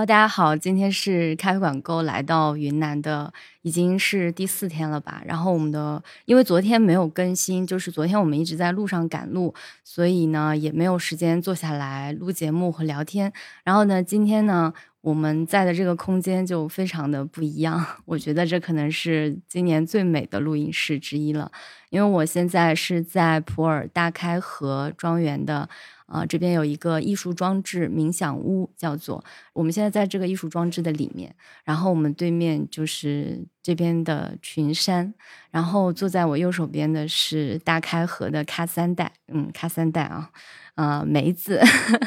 大家好，今天是咖啡馆沟来到云南的，已经是第四天了吧。然后我们的，因为昨天没有更新，就是昨天我们一直在路上赶路，所以呢也没有时间坐下来录节目和聊天。然后呢，今天呢我们在的这个空间就非常的不一样，我觉得这可能是今年最美的录音室之一了。因为我现在是在普洱大开河庄园的。啊，这边有一个艺术装置冥想屋，叫做我们现在在这个艺术装置的里面，然后我们对面就是这边的群山，然后坐在我右手边的是大开河的咖三代，嗯，咖三代啊，呃，梅子，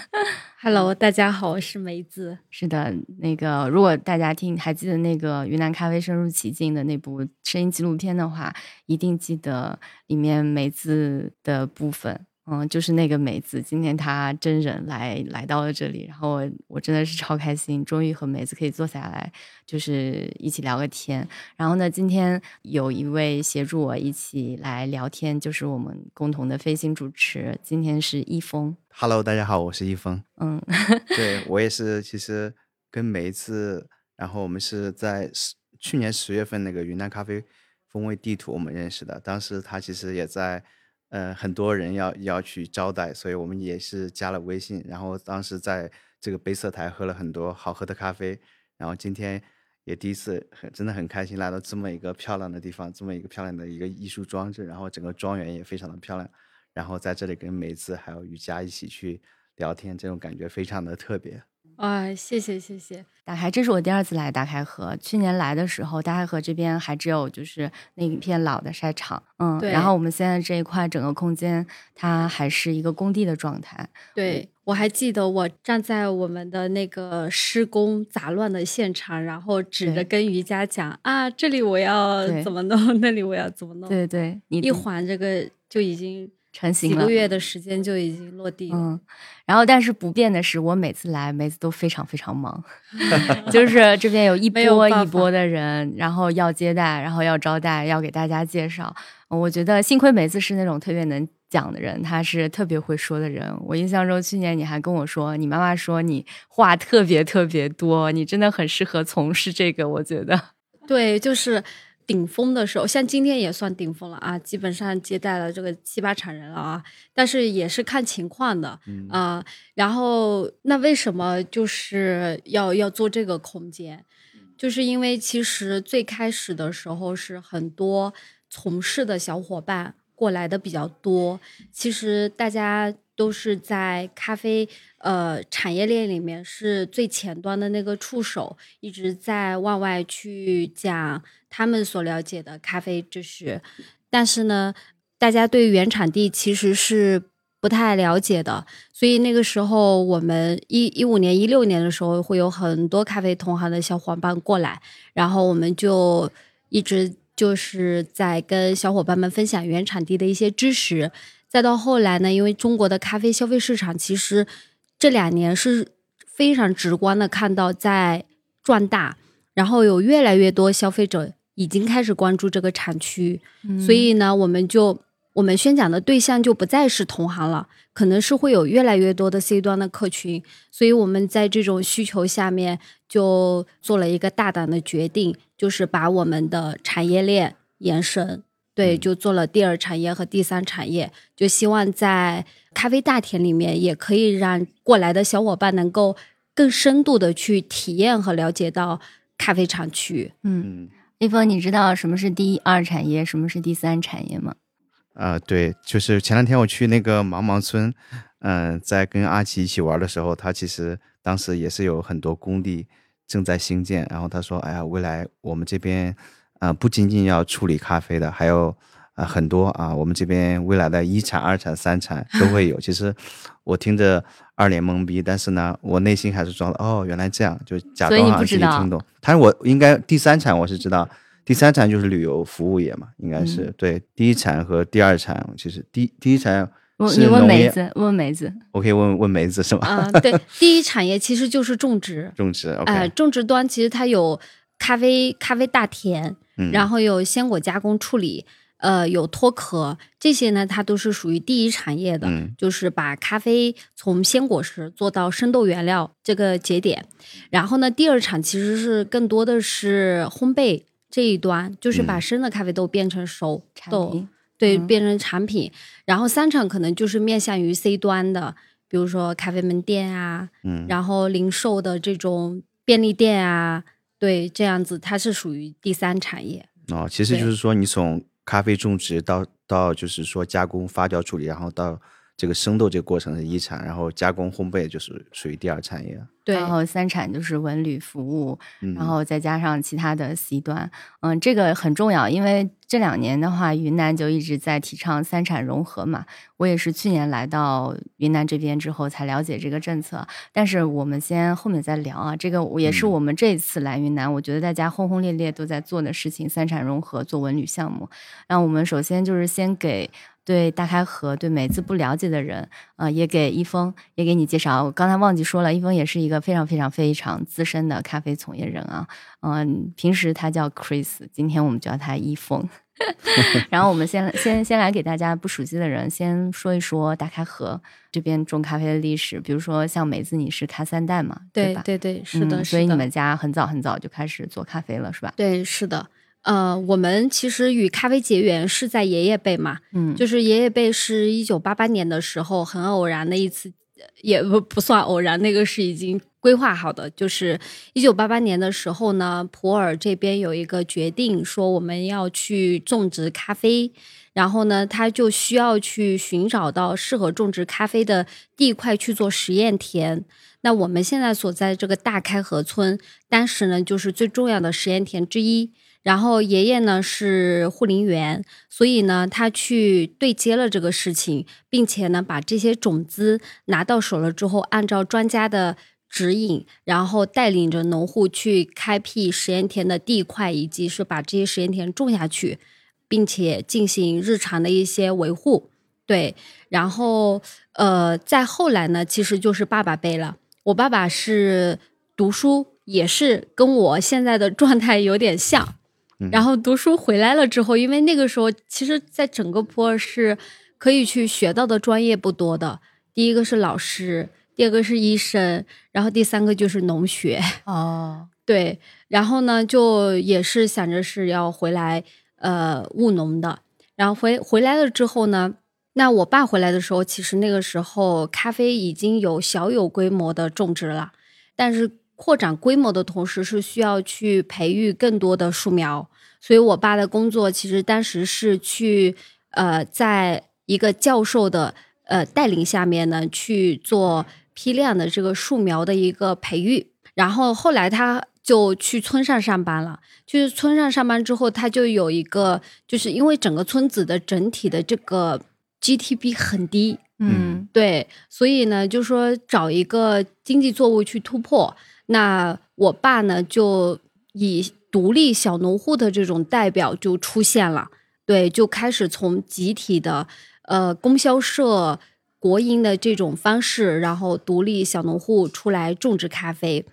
Hello，大家好，我是梅子，是的，那个如果大家听还记得那个云南咖啡深入其境的那部声音纪录片的话，一定记得里面梅子的部分。嗯，就是那个梅子，今天她真人来来到了这里，然后我我真的是超开心，终于和梅子可以坐下来，就是一起聊个天。然后呢，今天有一位协助我一起来聊天，就是我们共同的飞行主持，今天是易峰。Hello，大家好，我是易峰。嗯，对我也是，其实跟梅子，然后我们是在去年十月份那个云南咖啡风味地图我们认识的，当时他其实也在。呃，很多人要要去招待，所以我们也是加了微信。然后当时在这个杯色台喝了很多好喝的咖啡。然后今天也第一次，很真的很开心来到这么一个漂亮的地方，这么一个漂亮的一个艺术装置。然后整个庄园也非常的漂亮。然后在这里跟梅子还有雨佳一起去聊天，这种感觉非常的特别。啊，谢谢谢谢。打开，这是我第二次来大开河。去年来的时候，大开河这边还只有就是那一片老的晒场，嗯，对。然后我们现在这一块整个空间，它还是一个工地的状态。对，我还记得我站在我们的那个施工杂乱的现场，然后指着跟瑜伽讲啊，这里我要怎么弄，那里我要怎么弄。对对，你一环这个就已经。成型了，几个月的时间就已经落地了。嗯，然后但是不变的是，我每次来每次都非常非常忙，就是这边有一波一波的人，然后要接待，然后要招待，要给大家介绍。我觉得幸亏梅子是那种特别能讲的人，他是特别会说的人。我印象中去年你还跟我说，你妈妈说你话特别特别多，你真的很适合从事这个。我觉得，对，就是。顶峰的时候，像今天也算顶峰了啊，基本上接待了这个七八场人了啊，但是也是看情况的啊。然后那为什么就是要要做这个空间？就是因为其实最开始的时候是很多从事的小伙伴过来的比较多，其实大家。都是在咖啡呃产业链里面是最前端的那个触手，一直在往外去讲他们所了解的咖啡知识。但是呢，大家对原产地其实是不太了解的，所以那个时候我们一一五年、一六年的时候，会有很多咖啡同行的小伙伴过来，然后我们就一直就是在跟小伙伴们分享原产地的一些知识。再到后来呢，因为中国的咖啡消费市场其实这两年是非常直观的看到在壮大，然后有越来越多消费者已经开始关注这个产区，所以呢，我们就我们宣讲的对象就不再是同行了，可能是会有越来越多的 C 端的客群，所以我们在这种需求下面就做了一个大胆的决定，就是把我们的产业链延伸。对，就做了第二产业和第三产业，就希望在咖啡大田里面，也可以让过来的小伙伴能够更深度的去体验和了解到咖啡产区。嗯，一峰，你知道什么是第二产业，什么是第三产业吗？啊，对，就是前两天我去那个茫茫村，嗯，在跟阿奇一起玩的时候，他其实当时也是有很多工地正在兴建，然后他说：“哎呀，未来我们这边。”啊，不仅仅要处理咖啡的，还有啊很多啊，我们这边未来的一产、二产、三产都会有。其实我听着二脸懵逼，但是呢，我内心还是装的哦，原来这样，就假装好像自己听懂。他说我应该第三产我是知道，第三产就是旅游服务业嘛，应该是对。第一产和第二产其实第第一产你问梅子，问梅子，我可以问问梅子是吗？啊，对，第一产业其实就是种植，种植。哎，种植端其实它有咖啡咖啡大田。然后有鲜果加工处理，呃，有脱壳，这些呢，它都是属于第一产业的，嗯就是把咖啡从鲜果实做到生豆原料这个节点。然后呢，第二产其实是更多的是烘焙这一端，就是把嗯生的咖啡豆变成熟豆，产品对，嗯变成产品。然后三产可能就是面向于 C 端的，比如说咖啡门店啊，嗯，然后零售的这种便利店啊，对，这样子它是属于第三产业。哦，其实就是说，你从咖啡种植到到就是说加工、发酵处理，然后到这个生豆这个过程是一产，然后加工烘焙就是属于第二产业。对，然后三产就是文旅服务，嗯，然后再加上其他的 C 端，嗯，这个很重要，因为这两年的话，云南就一直在提倡三产融合嘛。我也是去年来到云南这边之后才了解这个政策，但是我们先后面再聊啊。这个也是嗯我们这次来云南，我觉得大家轰轰烈烈都在做的事情，三产融合做文旅项目。那我们首先就是先给。对大开河、对梅子不了解的人，呃，也给一峰，也给你介绍。我刚才忘记说了，一峰也是一个非常非常非常资深的咖啡从业人啊。嗯、平时他叫 Chris，今天我们叫他一峰。然后我们先先先来给大家不熟悉的人先说一说大开河这边种咖啡的历史。比如说像梅子，你是咖三代嘛，吧？对对对，是的，是的。嗯所以你们家很早很早就开始做咖啡了，是吧？对是的，呃，我们其实与咖啡结缘是在爷爷辈嘛，嗯，就是爷爷辈是一九八八年的时候很偶然的一次，也不不算偶然，那个是已经规划好的。就是一九八八年的时候呢，普洱这边有一个决定，说我们要去种植咖啡，然后呢，他就需要去寻找到适合种植咖啡的地块去做实验田。那我们现在所在这个大开河村，当时呢就是最重要的实验田之一。然后爷爷呢是护林员，所以呢他去对接了这个事情，并且呢把这些种子拿到手了之后，按照专家的指引，然后带领着农户去开辟实验田的地块，以及是把这些实验田种下去，并且进行日常的一些维护。对，然后呃，再后来呢，其实就是爸爸辈了。我爸爸是读书，也是跟我现在的状态有点像。然后读书回来了之后，因为那个时候其实，在整个普洱市可以去学到的专业不多的。第一个是老师，第二个是医生，然后第三个就是农学。哦，对，然后呢，就也是想着是要回来呃务农的。然后回回来了之后呢，那我爸回来的时候，其实那个时候咖啡已经有小有规模的种植了，但是扩展规模的同时是需要去培育更多的树苗。所以我爸的工作其实当时是去呃，在一个教授的呃带领下面呢去做批量的这个树苗的一个培育。然后后来他就去村上上班了。就是村上上班之后，他就有一个，就是因为整个村子的整体的这个 GTP 很低，嗯对，所以呢，就说找一个经济作物去突破。那我爸呢，就以独立小农户的这种代表就出现了，对，就开始从集体的呃供销社、国营的这种方式，然后独立小农户出来种植咖啡，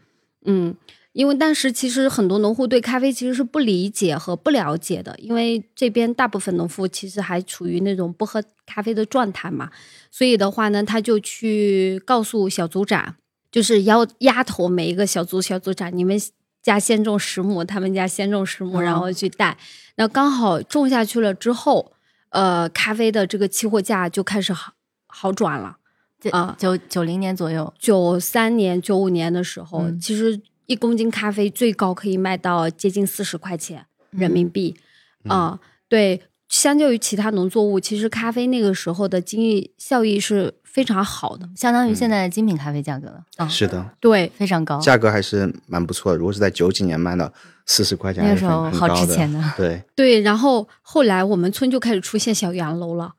嗯。因为当时其实很多农户对咖啡其实是不理解和不了解的，因为这边大部分农户其实还处于那种不喝咖啡的状态嘛，所以的话呢，他就去告诉小组长，就是要丫头每一个小组小组长，你们家先种十亩，他们家先种十亩，嗯然后去带，那刚好种下去了之后，呃，咖啡的这个期货价就开始好好转了。这啊九九零年左右，九三年、九五年的时候，嗯其实一公斤咖啡最高可以卖到接近四十块钱人民币啊、对，相较于其他农作物，其实咖啡那个时候的经济效益是非常好的。相当于现在的精品咖啡价格了，啊，是的，对，非常高。价格还是蛮不错的。如果是在九几年卖到四十块钱，那时候好值钱的对，对，然后后来我们村就开始出现小洋楼了，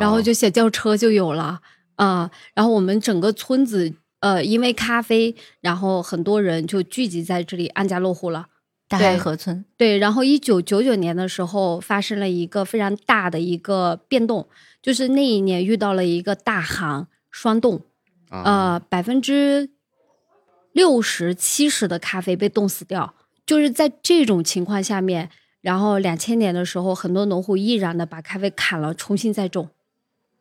然后就小轿车就有了啊、然后我们整个村子呃，因为咖啡，然后很多人就聚集在这里安家落户了。大河村，对，然后一九九九年的时候发生了一个非常大的一个变动，就是那一年遇到了一个大寒霜冻，啊，呃，百分之六十七十的咖啡被冻死掉。就是在这种情况下面，然后两千年的时候，很多农户毅然的把咖啡砍了，重新再种，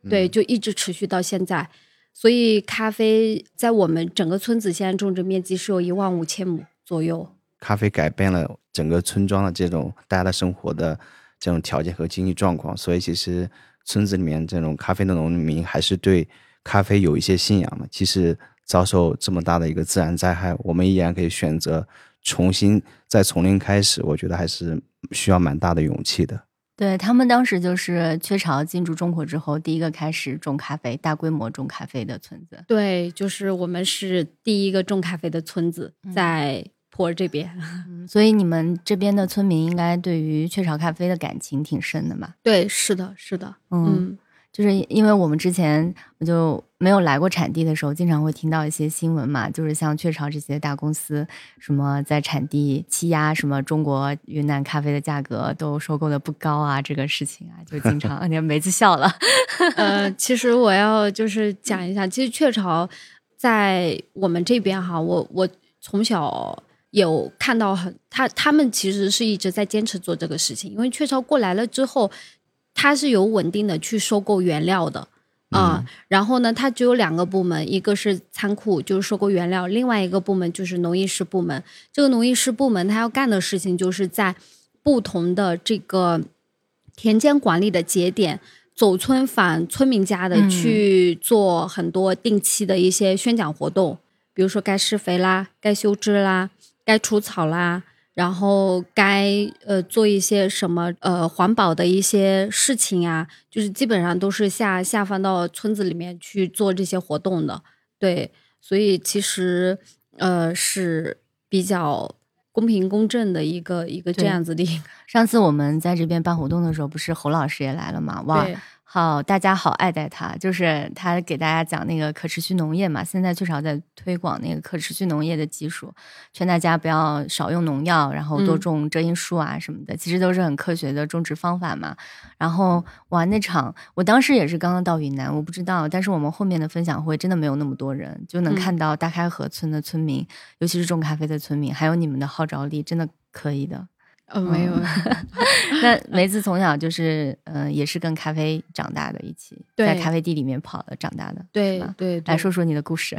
对，就一直持续到现在。所以咖啡在我们整个村子现在种植面积是有一万五千亩左右。咖啡改变了整个村庄的这种大家的生活的这种条件和经济状况，所以其实村子里面这种咖啡的农民还是对咖啡有一些信仰的。其实遭受这么大的一个自然灾害，我们依然可以选择重新再从零开始，我觉得还是需要蛮大的勇气的。对他们当时就是雀巢进驻中国之后，第一个开始种咖啡、大规模种咖啡的村子。对，就是我们是第一个种咖啡的村子，在。坡这边，所以你们这边的村民应该对于雀巢咖啡的感情挺深的嘛？对，是的，是的，嗯，就是因为我们之前我就没有来过产地的时候，经常会听到一些新闻嘛，就是像雀巢这些大公司，什么在产地欺压什么中国云南咖啡的价格都收购的不高啊，这个事情啊，就经常，你看梅子笑了。呃，其实我要就是讲一下，其实雀巢在我们这边哈，我我从小。有看到很他他们其实是一直在坚持做这个事情，因为雀巢过来了之后，他是有稳定的去收购原料的啊。然后呢，他只有两个部门，一个是仓库，就是收购原料；另外一个部门就是农艺师部门。这个农艺师部门他要干的事情，就是在不同的这个田间管理的节点，走村访村民家的去做很多定期的一些宣讲活动，比如说该施肥啦，该修枝啦。该除草啦，然后该呃做一些什么呃环保的一些事情啊，就是基本上都是下下放到村子里面去做这些活动的。对，所以其实呃是比较公平公正的一个一个这样子的。上次我们在这边办活动的时候，不是侯老师也来了吗？哇！好，大家好爱戴他，就是他给大家讲那个可持续农业嘛。现在最少在推广那个可持续农业的技术，劝大家不要少用农药，然后多种遮阴树啊什么的，其实都是很科学的种植方法嘛。然后哇，那场我当时也是刚刚到云南，我不知道，但是我们后面的分享会真的没有那么多人，就能看到大开河村的村民，尤其是种咖啡的村民，还有你们的号召力，真的可以的。呃，没有。那梅子从小就是，嗯，也是跟咖啡长大的，一起在咖啡地里面跑的，长大的。对对，来说说你的故事。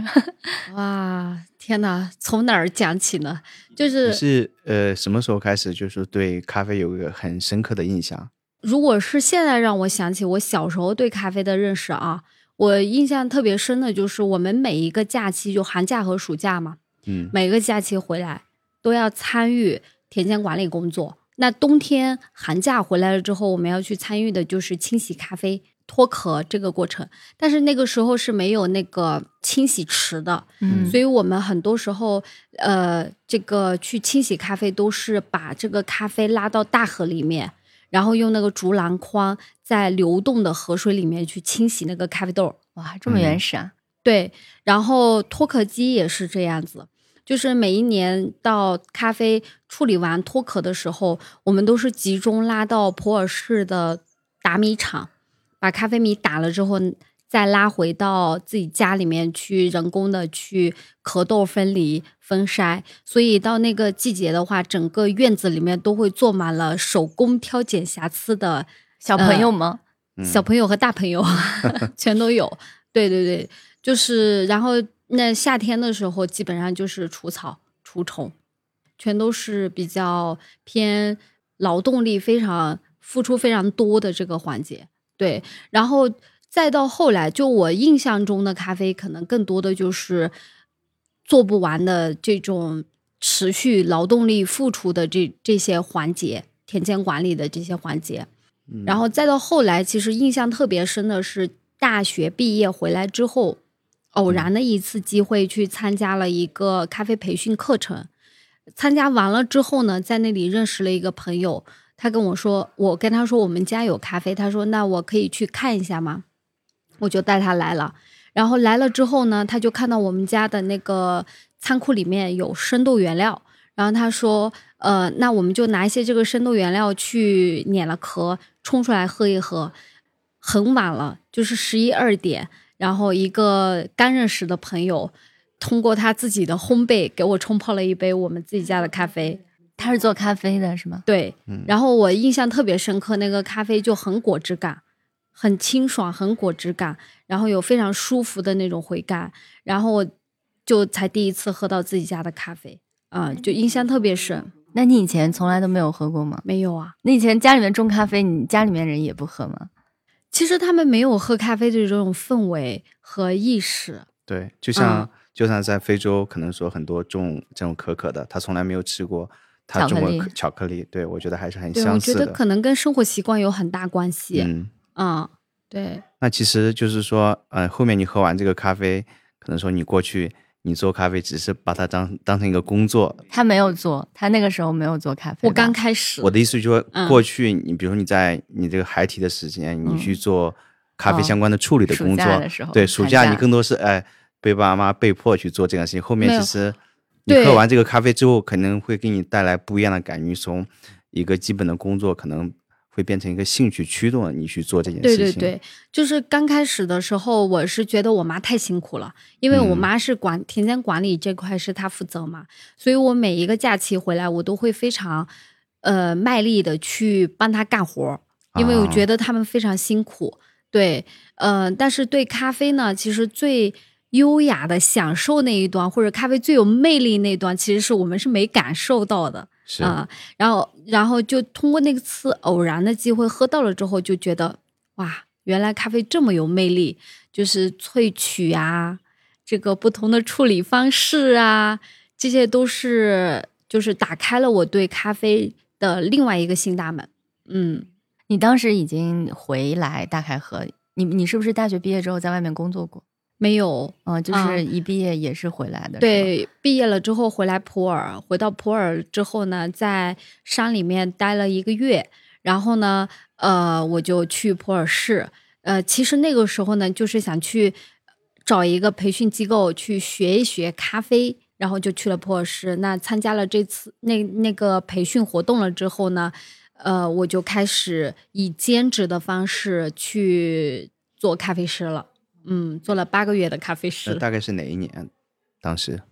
哇，天哪，从哪儿讲起呢？就是是呃，什么时候开始就是对咖啡有一个很深刻的印象？如果是现在让我想起我小时候对咖啡的认识啊，我印象特别深的就是我们每一个假期，就寒假和暑假嘛，嗯，每个假期回来都要参与。田间管理工作，那冬天寒假回来了之后，我们要去参与的就是清洗咖啡脱壳这个过程。但是那个时候是没有那个清洗池的，嗯，所以我们很多时候，呃，这个去清洗咖啡都是把这个咖啡拉到大河里面，然后用那个竹篮筐在流动的河水里面去清洗那个咖啡豆。哇，这么原始啊！对，然后脱壳机也是这样子。就是每一年到咖啡处理完脱壳的时候，我们都是集中拉到普洱市的打米厂，把咖啡米打了之后，再拉回到自己家里面去人工的去壳豆分离分筛。所以到那个季节的话，整个院子里面都会坐满了手工挑拣瑕疵的小朋友们？小朋友和大朋友 全都有。对对对，就是然后。那夏天的时候，基本上就是除草、除虫，全都是比较偏劳动力非常付出非常多的这个环节。对，然后再到后来，就我印象中的咖啡，可能更多的就是做不完的这种持续劳动力付出的这这些环节，田间管理的这些环节。然后再到后来，其实印象特别深的是大学毕业回来之后。偶然的一次机会去参加了一个咖啡培训课程，参加完了之后呢，在那里认识了一个朋友，他跟我说，我跟他说我们家有咖啡，他说那我可以去看一下吗？我就带他来了，然后来了之后呢，他就看到我们家的那个仓库里面有生豆原料，然后他说，呃，那我们就拿一些这个生豆原料去碾了壳，冲出来喝一喝。很晚了，就是十一二点。然后一个刚认识的朋友，通过他自己的烘焙给我冲泡了一杯我们自己家的咖啡。他是做咖啡的，是吗？对，嗯然后我印象特别深刻，那个咖啡就很果汁感，很清爽，很果汁感，然后有非常舒服的那种回甘，然后我就才第一次喝到自己家的咖啡，啊、就印象特别深。那你以前从来都没有喝过吗？没有啊，那以前家里面种咖啡，你家里面人也不喝吗？其实他们没有喝咖啡的这种氛围和意识。对，就像、嗯就像在非洲，可能说很多种这种可可的，他从来没有吃过巧克力可巧克力。对我觉得还是很相似的。我觉得可能跟生活习惯有很大关系。嗯，嗯，对，那其实就是说，呃，后面你喝完这个咖啡，可能说你过去你做咖啡只是把它当当成一个工作。他没有做，他那个时候没有做咖啡。我刚开始我，的意思就是说，嗯过去你比如说你在你这个孩提的时间，你嗯去做咖啡哦相关的处理的工作，假的时候对，暑假假你更多是哎被爸妈被迫去做这件事情。后面其实你喝完这个咖啡之后，可能会给你带来不一样的感觉，从一个基本的工作可能会变成一个兴趣驱动了你去做这件事情。对对对，就是刚开始的时候，我是觉得我妈太辛苦了，因为我嗯妈是管田间管理这块是她负责嘛，所以我每一个假期回来，我都会非常呃卖力的去帮她干活，因为我觉啊得他们非常辛苦。对，呃，但是对咖啡呢，其实最优雅的享受那一段，或者咖啡最有魅力那一段，其实是我们是没感受到的。是啊、然后然后就通过那次偶然的机会喝到了之后，就觉得哇，原来咖啡这么有魅力，就是萃取啊，这个不同的处理方式啊，这些都是就是打开了我对咖啡的另外一个新大门。嗯，你当时已经回来大开喝，你你是不是大学毕业之后在外面工作过？没有，嗯、就啊是一毕业也是回来的。对，毕业了之后回来普洱，回到普洱之后呢，在山里面待了一个月，然后呢，呃，我就去普洱市。呃，其实那个时候呢，就是想去找一个培训机构去学一学咖啡，然后就去了普洱市。那参加了这次那那个培训活动了之后呢，呃，我就开始以兼职的方式去做咖啡师了。嗯，做了八个月的咖啡那师。大概是哪一年？当时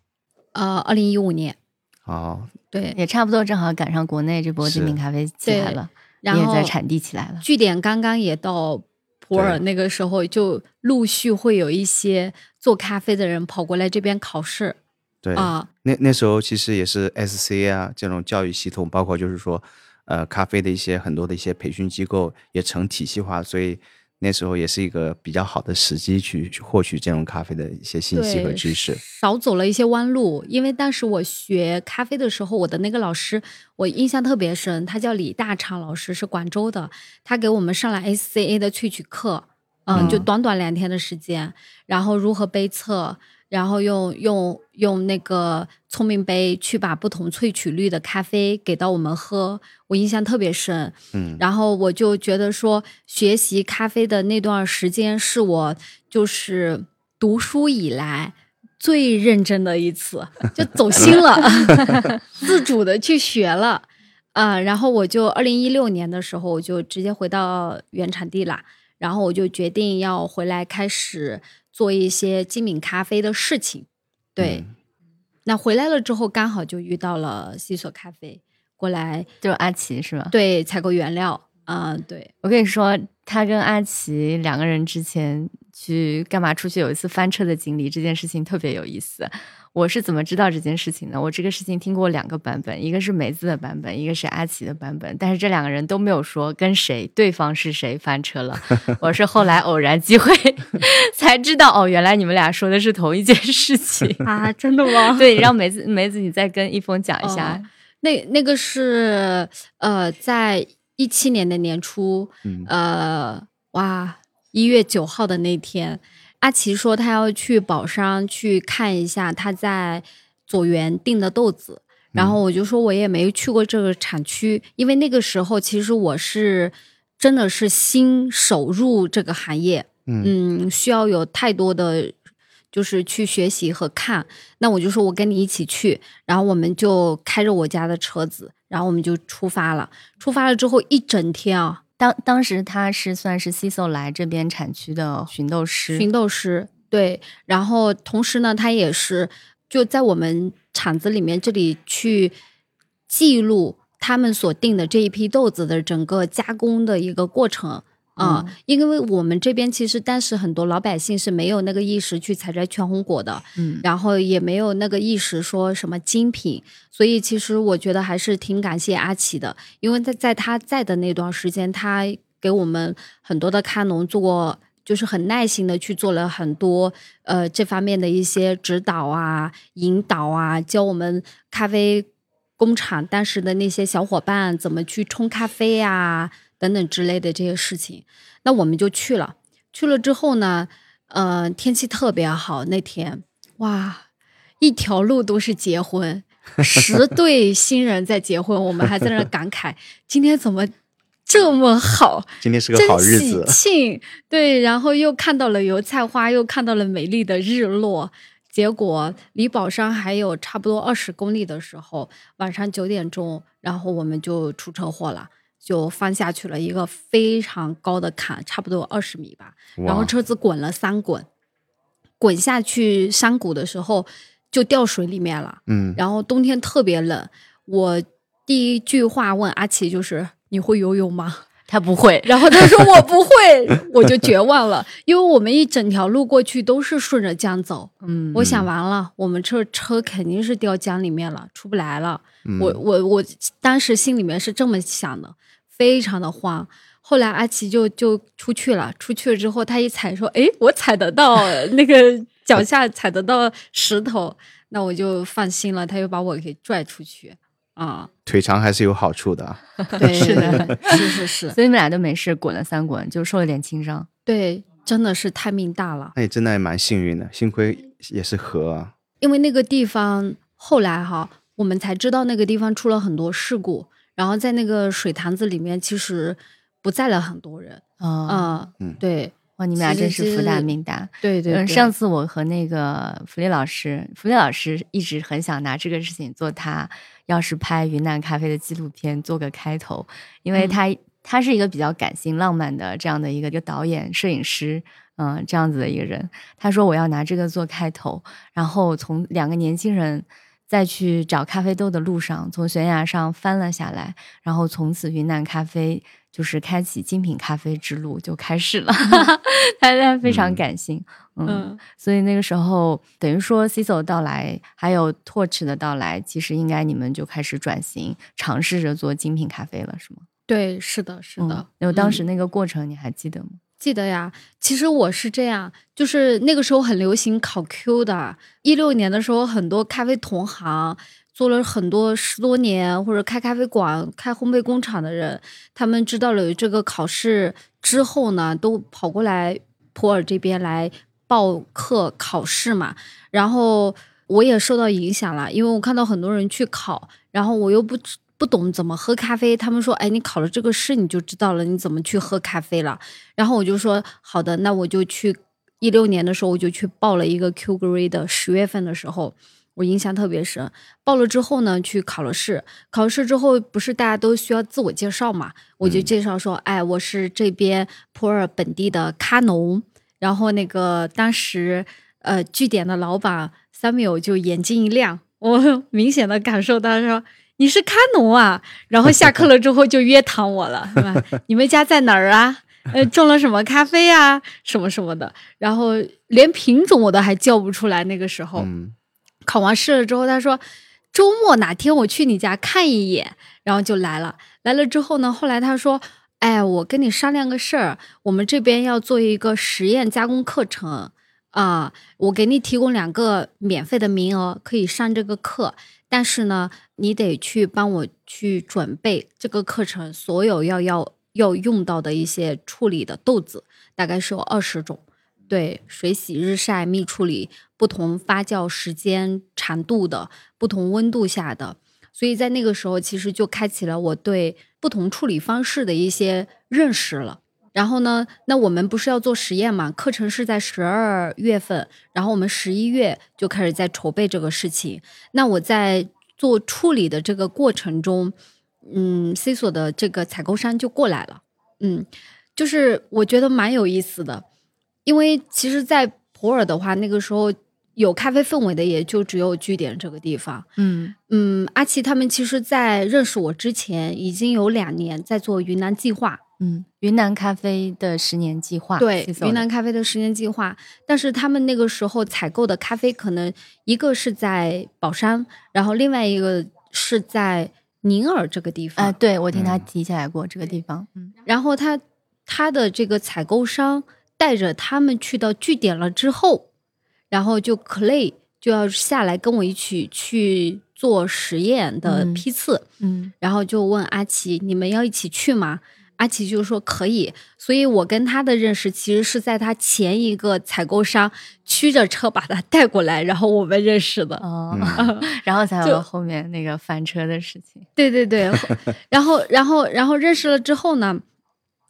呃，二零一五年，哦，对，也差不多正好赶上国内这波精品咖啡起来了，然后也在产地起来了。据点刚刚也到普洱，那个时候就陆续会有一些做咖啡的人跑过来这边考试对，啊，那那时候其实也是 SCA 啊这种教育系统，包括就是说，呃，咖啡的一些很多的一些培训机构也成体系化，所以那时候也是一个比较好的时机去去获取这种咖啡的一些信息和，知识。少走了一些弯路。因为当时我学咖啡的时候，我的那个老师我印象特别深，他叫李大昌老师，是广州的，他给我们上了 SCA 的萃取课，嗯，嗯就短短两天的时间，然后如何杯测。然后用用用那个聪明杯去把不同萃取率的咖啡给到我们喝，我印象特别深。嗯，然后我就觉得说，学习咖啡的那段时间是我就是读书以来最认真的一次，就走心了，自主的去学了。啊、然后我就二零一六年的时候，我就直接回到原产地啦。然后我就决定要回来开始做一些精品咖啡的事情。对，嗯那回来了之后，刚好就遇到了西索咖啡过来，就是阿奇是吧？对，采购原料。啊、对，我跟你说，他跟阿奇两个人之前去干嘛出去有一次翻车的经历，这件事情特别有意思。我是怎么知道这件事情的？我这个事情听过两个版本，一个是梅子的版本，一个是阿奇的版本，但是这两个人都没有说跟谁对方是谁翻车了。我是后来偶然机会 才知道，哦，原来你们俩说的是同一件事情。啊，真的吗？对，让梅子梅子你再跟一峰讲一下。哦那那个是呃，在一七年的年初，嗯呃，哇，一月九号的那天，阿奇说他要去宝山去看一下他在左园订的豆子，然后我就说我也没去过这个产区，因为那个时候其实我是真的是新手入这个行业，嗯嗯，需要有太多的，就是去学习和看。那我就说我跟你一起去，然后我们就开着我家的车子，然后我们就出发了。出发了之后一整天啊，当当时他是算是西索来这边产区的寻豆师，寻豆师对，然后同时呢，他也是就在我们厂子里面这里去记录他们所定的这一批豆子的整个加工的一个过程。啊、因为我们这边其实当时很多老百姓是没有那个意识去采摘全红果的，嗯。然后也没有那个意识说什么精品，所以其实我觉得还是挺感谢阿奇的，因为在在他在的那段时间，他给我们很多的咖农做过，就是很耐心的去做了很多呃这方面的一些指导啊、引导啊，教我们咖啡工厂当时的那些小伙伴怎么去冲咖啡啊等等之类的这些事情。那我们就去了，去了之后呢，呃，天气特别好，那天哇，一条路都是结婚，十 对新人在结婚，我们还在那感慨，今天怎么这么好，今天是个真好日喜，庆。对，然后又看到了油菜花，又看到了美丽的日落。结果离宝山还有差不多二十公里的时候，晚上九点钟，然后我们就出车祸了，就翻下去了一个非常高的坎，差不多二十米吧。然后车子滚了三滚，滚下去山谷的时候就掉水里面了。嗯，然后冬天特别冷，我第一句话问阿奇就是：“你会游泳吗？”他不会，然后他说我不会，我就绝望了，因为我们一整条路过去都是顺着江走。嗯我想完了，我们这车肯定是掉江里面了，出不来了。嗯我我我当时心里面是这么想的，非常的慌。后来阿奇就就出去了，出去了之后，他一踩说：“诶，我踩得到那个 脚下踩得到石头，那我就放心了。”他又把我给拽出去啊，腿长还是有好处的啊。对，是的，是是是，所以你们俩都没事，滚了三滚，就受了点轻伤。对，真的是太命大了。那也真的也蛮幸运的，幸亏也是河啊。因为那个地方后来哈，我们才知道那个地方出了很多事故，然后在那个水潭子里面其实不在了很多人啊、啊、嗯对哇，你们俩真是福大命大。对对对，嗯，上次我和那个福利老师，福利老师一直很想拿这个事情做他要是拍云南咖啡的纪录片做个开头，因为嗯他、他是一个比较感性浪漫的这样的一个一个导演、摄影师，嗯、这样子的一个人。他说我要拿这个做开头，然后从两个年轻人。在去找咖啡豆的路上，从悬崖上翻了下来，然后从此云南咖啡就是开启精品咖啡之路就开始了。他他非常嗯感性，嗯嗯所以那个时候，等于说 Ciso 的到来，还有 Torch 的到来，其实应该你们就开始转型，尝试着做精品咖啡了，是吗？对，是的，是的嗯。然后当时嗯那个过程你还记得吗？记得呀，其实我是这样，就是那个时候很流行考 Q 的，一六年的时候，很多咖啡同行做了很多十多年或者开咖啡馆、开烘焙工厂的人，他们知道了有这个考试之后呢，都跑过来普洱这边来报课考试嘛，然后我也受到影响了，因为我看到很多人去考，然后我又不知不懂怎么喝咖啡，他们说，哎，你考了这个试，你就知道了你怎么去喝咖啡了。然后我就说好的，那我就去一六年的时候我就去报了一个 Q Grade 的十月份的时候，我印象特别深。报了之后呢，去考了试，考试之后不是大家都需要自我介绍嘛？我就介绍说，哎，我是这边普洱本地的咖农。然后那个当时呃据点的老板 Samuel 就眼睛一亮，我明显的感受到说。你是咖农啊，然后下课了之后就约谈我了，是吧？你们家在哪儿啊？呃，种了什么咖啡啊，什么什么的，然后连品种我都还叫不出来。那个时候、嗯，考完试了之后，他说周末哪天我去你家看一眼，然后就来了。来了之后呢，后来他说，哎，我跟你商量个事儿，我们这边要做一个实验加工课程啊，我给你提供两个免费的名额，可以上这个课。但是呢，你得去帮我去准备这个课程所有要要要用到的一些处理的豆子，大概是有二十种。对，水洗、日晒、蜜处理，不同发酵时间长度的，不同温度下的，所以在那个时候，其实就开启了我对不同处理方式的一些认识了。然后呢，那我们不是要做实验嘛？课程是在十二月份，然后我们十一月就开始在筹备这个事情。那我在做处理的这个过程中，嗯，C 所的这个采购商就过来了，嗯，就是我觉得蛮有意思的，因为其实，在普洱的话，那个时候有咖啡氛围的，也就只有据点这个地方。嗯嗯，阿奇他们其实，在认识我之前，已经有两年在做云南计划。嗯，云南咖啡的十年计划，对云南咖啡的十年计划，但是他们那个时候采购的咖啡，可能一个是在宝山，然后另外一个是在宁洱这个地方。啊，对我听他嗯。提起来过这个地方，嗯。然后他他的这个采购商带着他们去到据点了之后，然后就 Clay 就要下来跟我一起去做实验的嗯。批次，嗯。然后就问阿奇：“你们要一起去吗？”阿奇就说可以，所以我跟他的认识其实是在他前一个采购商驱着车把他带过来，然后我们认识的。哦，嗯然后才有后面那个翻车的事情。对对对，然后然后然后认识了之后呢，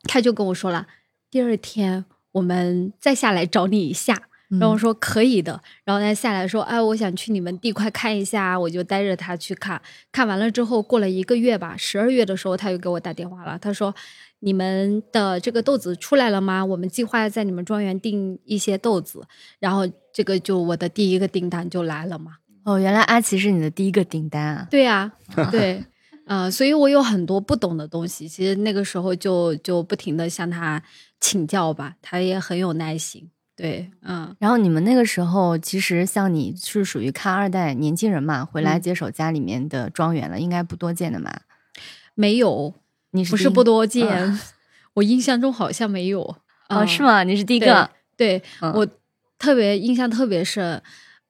他就跟我说了，第二天我们再下来找你一下。然后我嗯说可以的，然后他下来说，哎，我想去你们地块看一下，我就带着他去看。看完了之后，过了一个月吧，十二月的时候，他又给我打电话了，他说，你们的这个豆子出来了吗？我们计划在你们庄园订一些豆子，然后这个就我的第一个订单就来了嘛。哦，原来阿奇是你的第一个订单啊。对呀、对，呃，所以我有很多不懂的东西，其实那个时候就就不停的向他请教吧，他也很有耐心。对，嗯。然后你们那个时候，其实像你是属于看二代年轻人嘛，回来嗯接手家里面的庄园了，应该不多见的嘛。没有，你是不是不多见，嗯 我印象中好像没有。哦，嗯是？吗？你是第一个。对，嗯我特别印象特别深。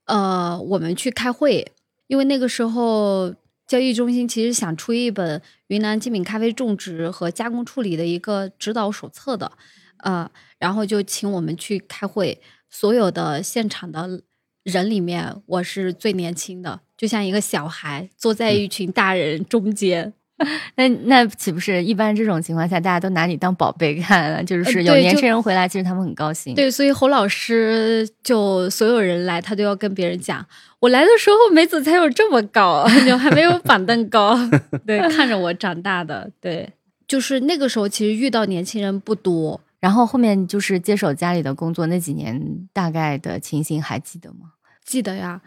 呃，我们去开会，因为那个时候交易中心其实想出一本云南精品咖啡种植和加工处理的一个指导手册的，呃，然后就请我们去开会。所有的现场的人里面，我是最年轻的，就像一个小孩坐在一群大人中间。那那岂不是一般这种情况下，大家都拿你当宝贝看了？就是有年轻人回来，其实他们很高兴。对，所以侯老师就所有人来，他都要跟别人讲，我来的时候梅子才有这么高，就还没有板凳高。对，看着我长大的，对，就是那个时候其实遇到年轻人不多。然后后面就是接手家里的工作那几年，大概的情形还记得吗？记得呀，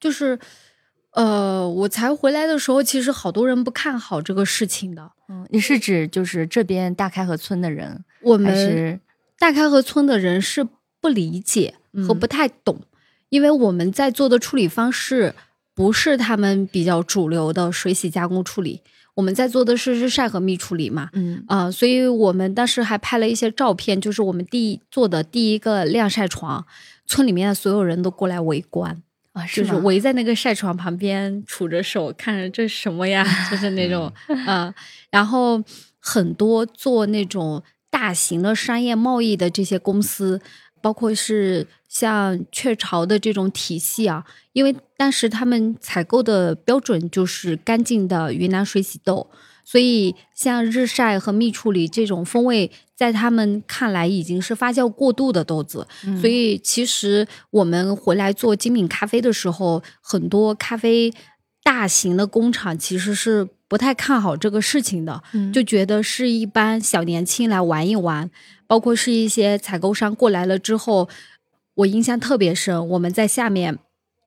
就是，呃，我才回来的时候，其实好多人不看好这个事情的。嗯，你是指就是这边大开河村的人，我们是大开河村的人是不理解和嗯不太懂，因为我们在做的处理方式不是他们比较主流的水洗加工处理，我们在做的是日晒和密处理嘛。嗯啊、所以我们当时还拍了一些照片，就是我们第一做的第一个晾晒床，村里面的所有人都过来围观，啊，就是围在那个晒床旁边，杵着手看着这什么呀，就是那种，嗯、然后很多做那种大型的商业贸易的这些公司，包括是像雀巢的这种体系啊，因为当时他们采购的标准就是干净的云南水洗豆，所以像日晒和蜜处理这种风味，在他们看来已经是发酵过度的豆子，嗯。所以其实我们回来做精品咖啡的时候，很多咖啡大型的工厂其实是不太看好这个事情的，嗯就觉得是一般小年轻来玩一玩，包括是一些采购商过来了之后，我印象特别深，我们在下面。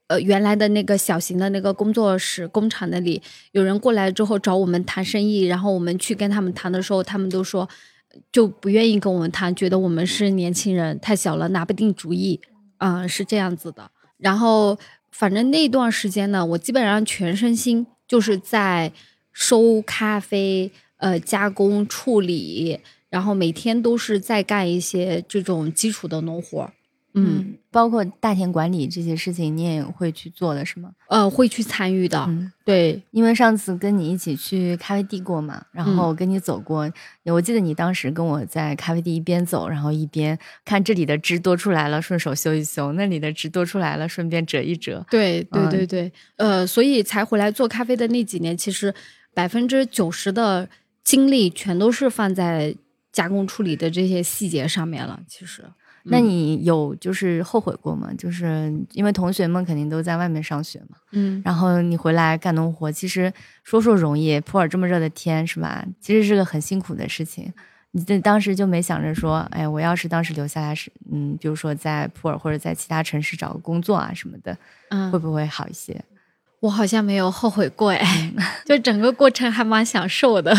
呃，原来的那个小型的那个工作室工厂那里，有人过来之后找我们谈生意，然后我们去跟他们谈的时候，他们都说就不愿意跟我们谈，觉得我们是年轻人，太小了，拿不定主意，啊、是这样子的。然后反正那段时间呢，我基本上全身心就是在收咖啡、呃加工处理，然后每天都是在干一些这种基础的农活儿。嗯，嗯，包括大田管理这些事情，你也会去做的是吗？呃，会去参与的。嗯，对，因为上次跟你一起去咖啡地过嘛，然后跟你走过，我记得你当时跟我在咖啡地一边走，然后一边看这里的枝多出来了，顺手修一修；那里的枝多出来了，顺便折一折。对对嗯对对，呃，所以才回来做咖啡的那几年，其实百分之九十的精力全都是放在加工处理的这些细节上面了。其实，那你有就是后悔过吗？就是因为同学们肯定都在外面上学嘛，嗯，然后你回来干农活，其实说说容易，普洱这么热的天是吧？其实是个很辛苦的事情。你这当时就没想着说，哎，我要是当时留下来是，嗯，比如说在普洱或者在其他城市找个工作啊什么的，嗯会，不会好一些？我好像没有后悔过哎，就整个过程还蛮享受的。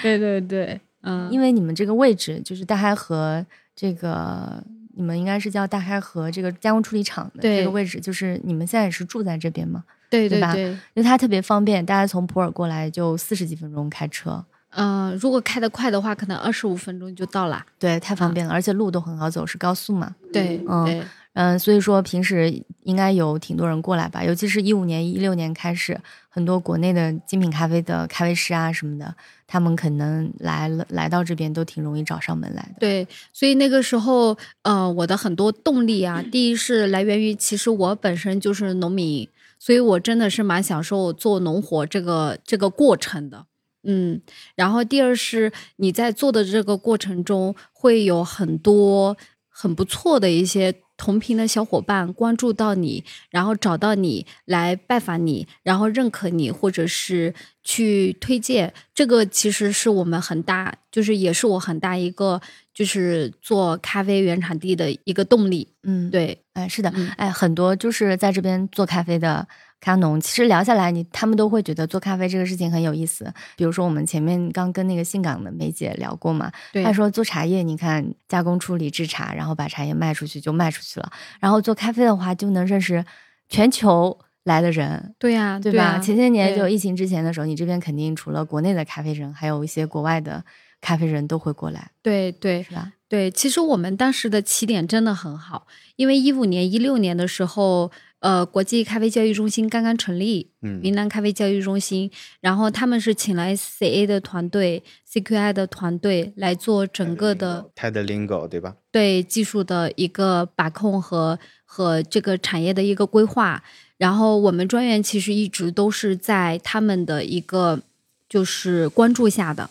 对 对对，嗯，因为你们这个位置就是大开河这个，你们应该是叫大开河这个加工处理厂的这个位置，就是你们现在也是住在这边吗？对对吧对，因为它特别方便，大家从普洱过来就四十几分钟开车，嗯、如果开得快的话，可能二十五分钟就到了。对，太方便了，而且路都很好走，是高速嘛。对，嗯对，嗯，所以说平时应该有挺多人过来吧，尤其是一五年、一六年开始，很多国内的精品咖啡的咖啡师啊什么的，他们可能来了来到这边都挺容易找上门来的。对，所以那个时候，呃，我的很多动力啊，第一是来源于其实我本身就是农民，所以我真的是蛮享受做农活这个这个过程的。嗯，然后第二是你在做的这个过程中，会有很多很不错的一些同频的小伙伴关注到你，然后找到你来拜访你，然后认可你，或者是去推荐。这个其实是我们很大，就是也是我很大一个，就是做咖啡原产地的一个动力。嗯，，对，哎，是的，嗯哎，很多就是在这边做咖啡的咖农，其实聊下来你，他们都会觉得做咖啡这个事情很有意思。比如说我们前面刚跟那个信港的梅姐聊过嘛，她说做茶叶，你看加工处理制茶，然后把茶叶卖出去就卖出去了，然后做咖啡的话就能认识全球来的人。对呀、对吧？啊前些年就疫情之前的时候，你这边肯定除了国内的咖啡人，还有一些国外的咖啡人都会过来，对对是吧？对，其实我们当时的起点真的很好，因为一五年、一六年的时候，呃，国际咖啡教育中心刚刚成立，嗯云南咖啡教育中心，然后他们是请来 CA 的团队、CQI 的团队来做整个的 TED Lingo 对吧？对技术的一个把控和和这个产业的一个规划。然后我们专员其实一直都是在他们的一个就是关注下的，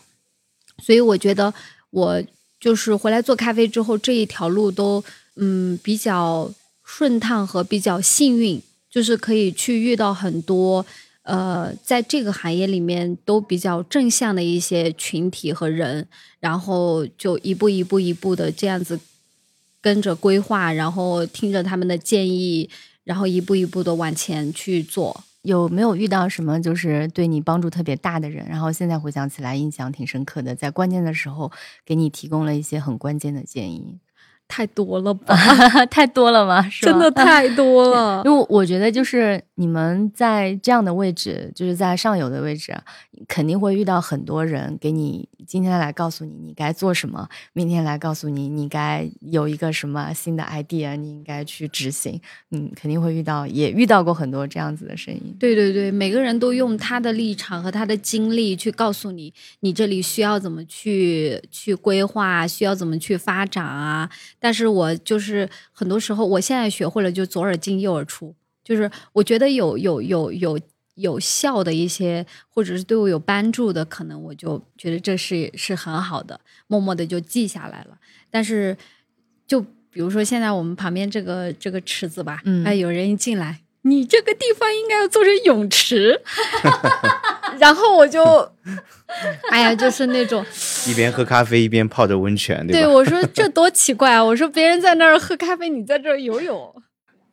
所以我觉得我就是回来做咖啡之后这一条路都嗯比较顺畅和比较幸运，就是可以去遇到很多。呃，在这个行业里面都比较正向的一些群体和人，然后就一步一步一步的这样子跟着规划，然后听着他们的建议，然后一步一步的往前去做。有没有遇到什么就是对你帮助特别大的人？然后现在回想起来印象挺深刻的，在关键的时候给你提供了一些很关键的建议，太多了吧，太多了吗？是吧真的太多了。因为我觉得就是你们在这样的位置，就是在上游的位置，肯定会遇到很多人给你今天来告诉你你该做什么，明天来告诉你你该有一个什么新的 idea，你应该去执行。嗯，肯定会遇到，也遇到过很多这样子的声音。对对对，每个人都用他的立场和他的经历去告诉你，你这里需要怎么去去规划，需要怎么去发展啊。但是我就是很多时候，我现在学会了就左耳进右耳出，就是我觉得有有有有有效的一些，或者是对我有帮助的，可能我就觉得这是是很好的，默默的就记下来了。但是就比如说现在我们旁边这个这个池子吧，嗯哎，有人一进来，你这个地方应该要做成泳池，然后我就，哎呀，就是那种，一边喝咖啡一边泡着温泉，对吧？我说这多奇怪啊！我说别人在那儿喝咖啡，你在这儿游泳，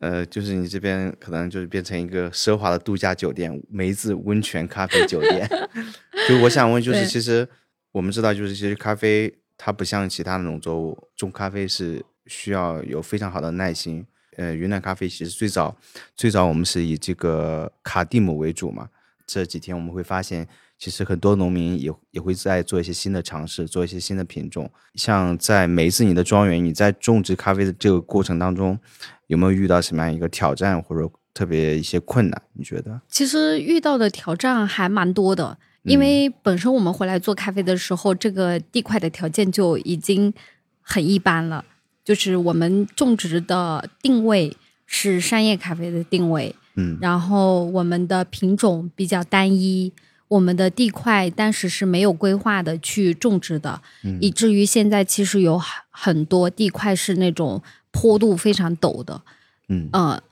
呃，就是你这边可能就是变成一个奢华的度假酒店——梅子温泉咖啡酒店。就我想问，就是其实我们知道，就是其实咖啡它不像其他的农作物，种咖啡是需要有非常好的耐心。呃，云南咖啡其实最早最早我们是以这个卡蒂姆为主嘛。这几天我们会发现，其实很多农民也也会在做一些新的尝试，做一些新的品种。像在梅子你的庄园，你在种植咖啡的这个过程当中，有没有遇到什么样一个挑战或者特别一些困难？你觉得？其实遇到的挑战还蛮多的，因为本身我们回来做咖啡的时候，这个地块的条件就已经很一般了，就是我们种植的定位是商业咖啡的定位，嗯。然后我们的品种比较单一，我们的地块当时是没有规划的去种植的，嗯。以至于现在其实有很很多地块是那种坡度非常陡的，嗯。嗯，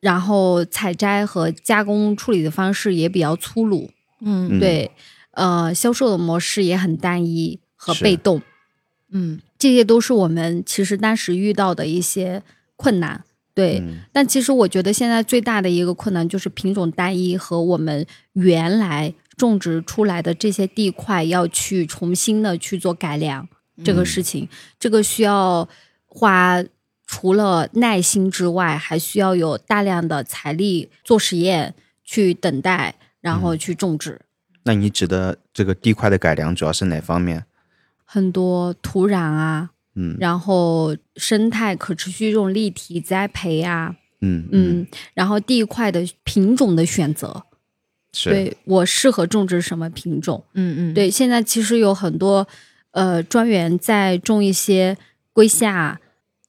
然后采摘和加工处理的方式也比较粗鲁，嗯。嗯。对，呃，销售的模式也很单一，和被动，嗯这些都是我们其实当时遇到的一些困难。对，嗯但其实我觉得现在最大的一个困难就是品种单一和我们原来种植出来的这些地块要去重新的去做改良这个事情，这个需要花除了耐心之外，还需要有大量的财力做实验、去等待，然后去种植。那你指的这个地块的改良主要是哪方面？很多土壤啊，嗯。然后生态可持续这种立体栽培啊，嗯嗯，然后地块的品种的选择，对我适合种植什么品种？嗯嗯，对，现在其实有很多呃专员在种一些龟夏、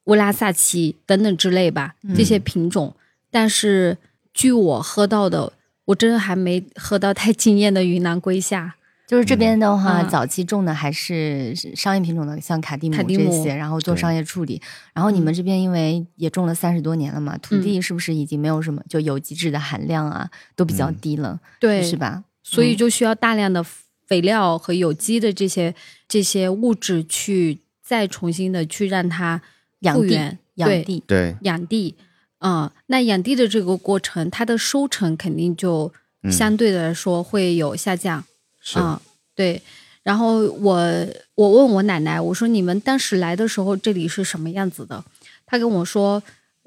乌拉萨奇等等之类吧，这些品种。但是据我喝到的，我真的还没喝到太惊艳的云南龟夏。就是这边的话，嗯。早期种的还是商业品种的，像卡蒂姆这些，然后做商业处理。然后你们这边因为也种了三十多年了嘛，土地是不是已经没有什么就有机质的含量啊，都比较嗯。低了，对，是？吧？所以嗯。就需要大量的肥料和有机的这些这些物质去再重新的去让它养地复原，对养地，对，养地，嗯，那养地的这个过程，它的收成肯定就嗯。相对的来说会有下降，是嗯，对。然后我我问我奶奶，我说你们当时来的时候这里是什么样子的？她跟我说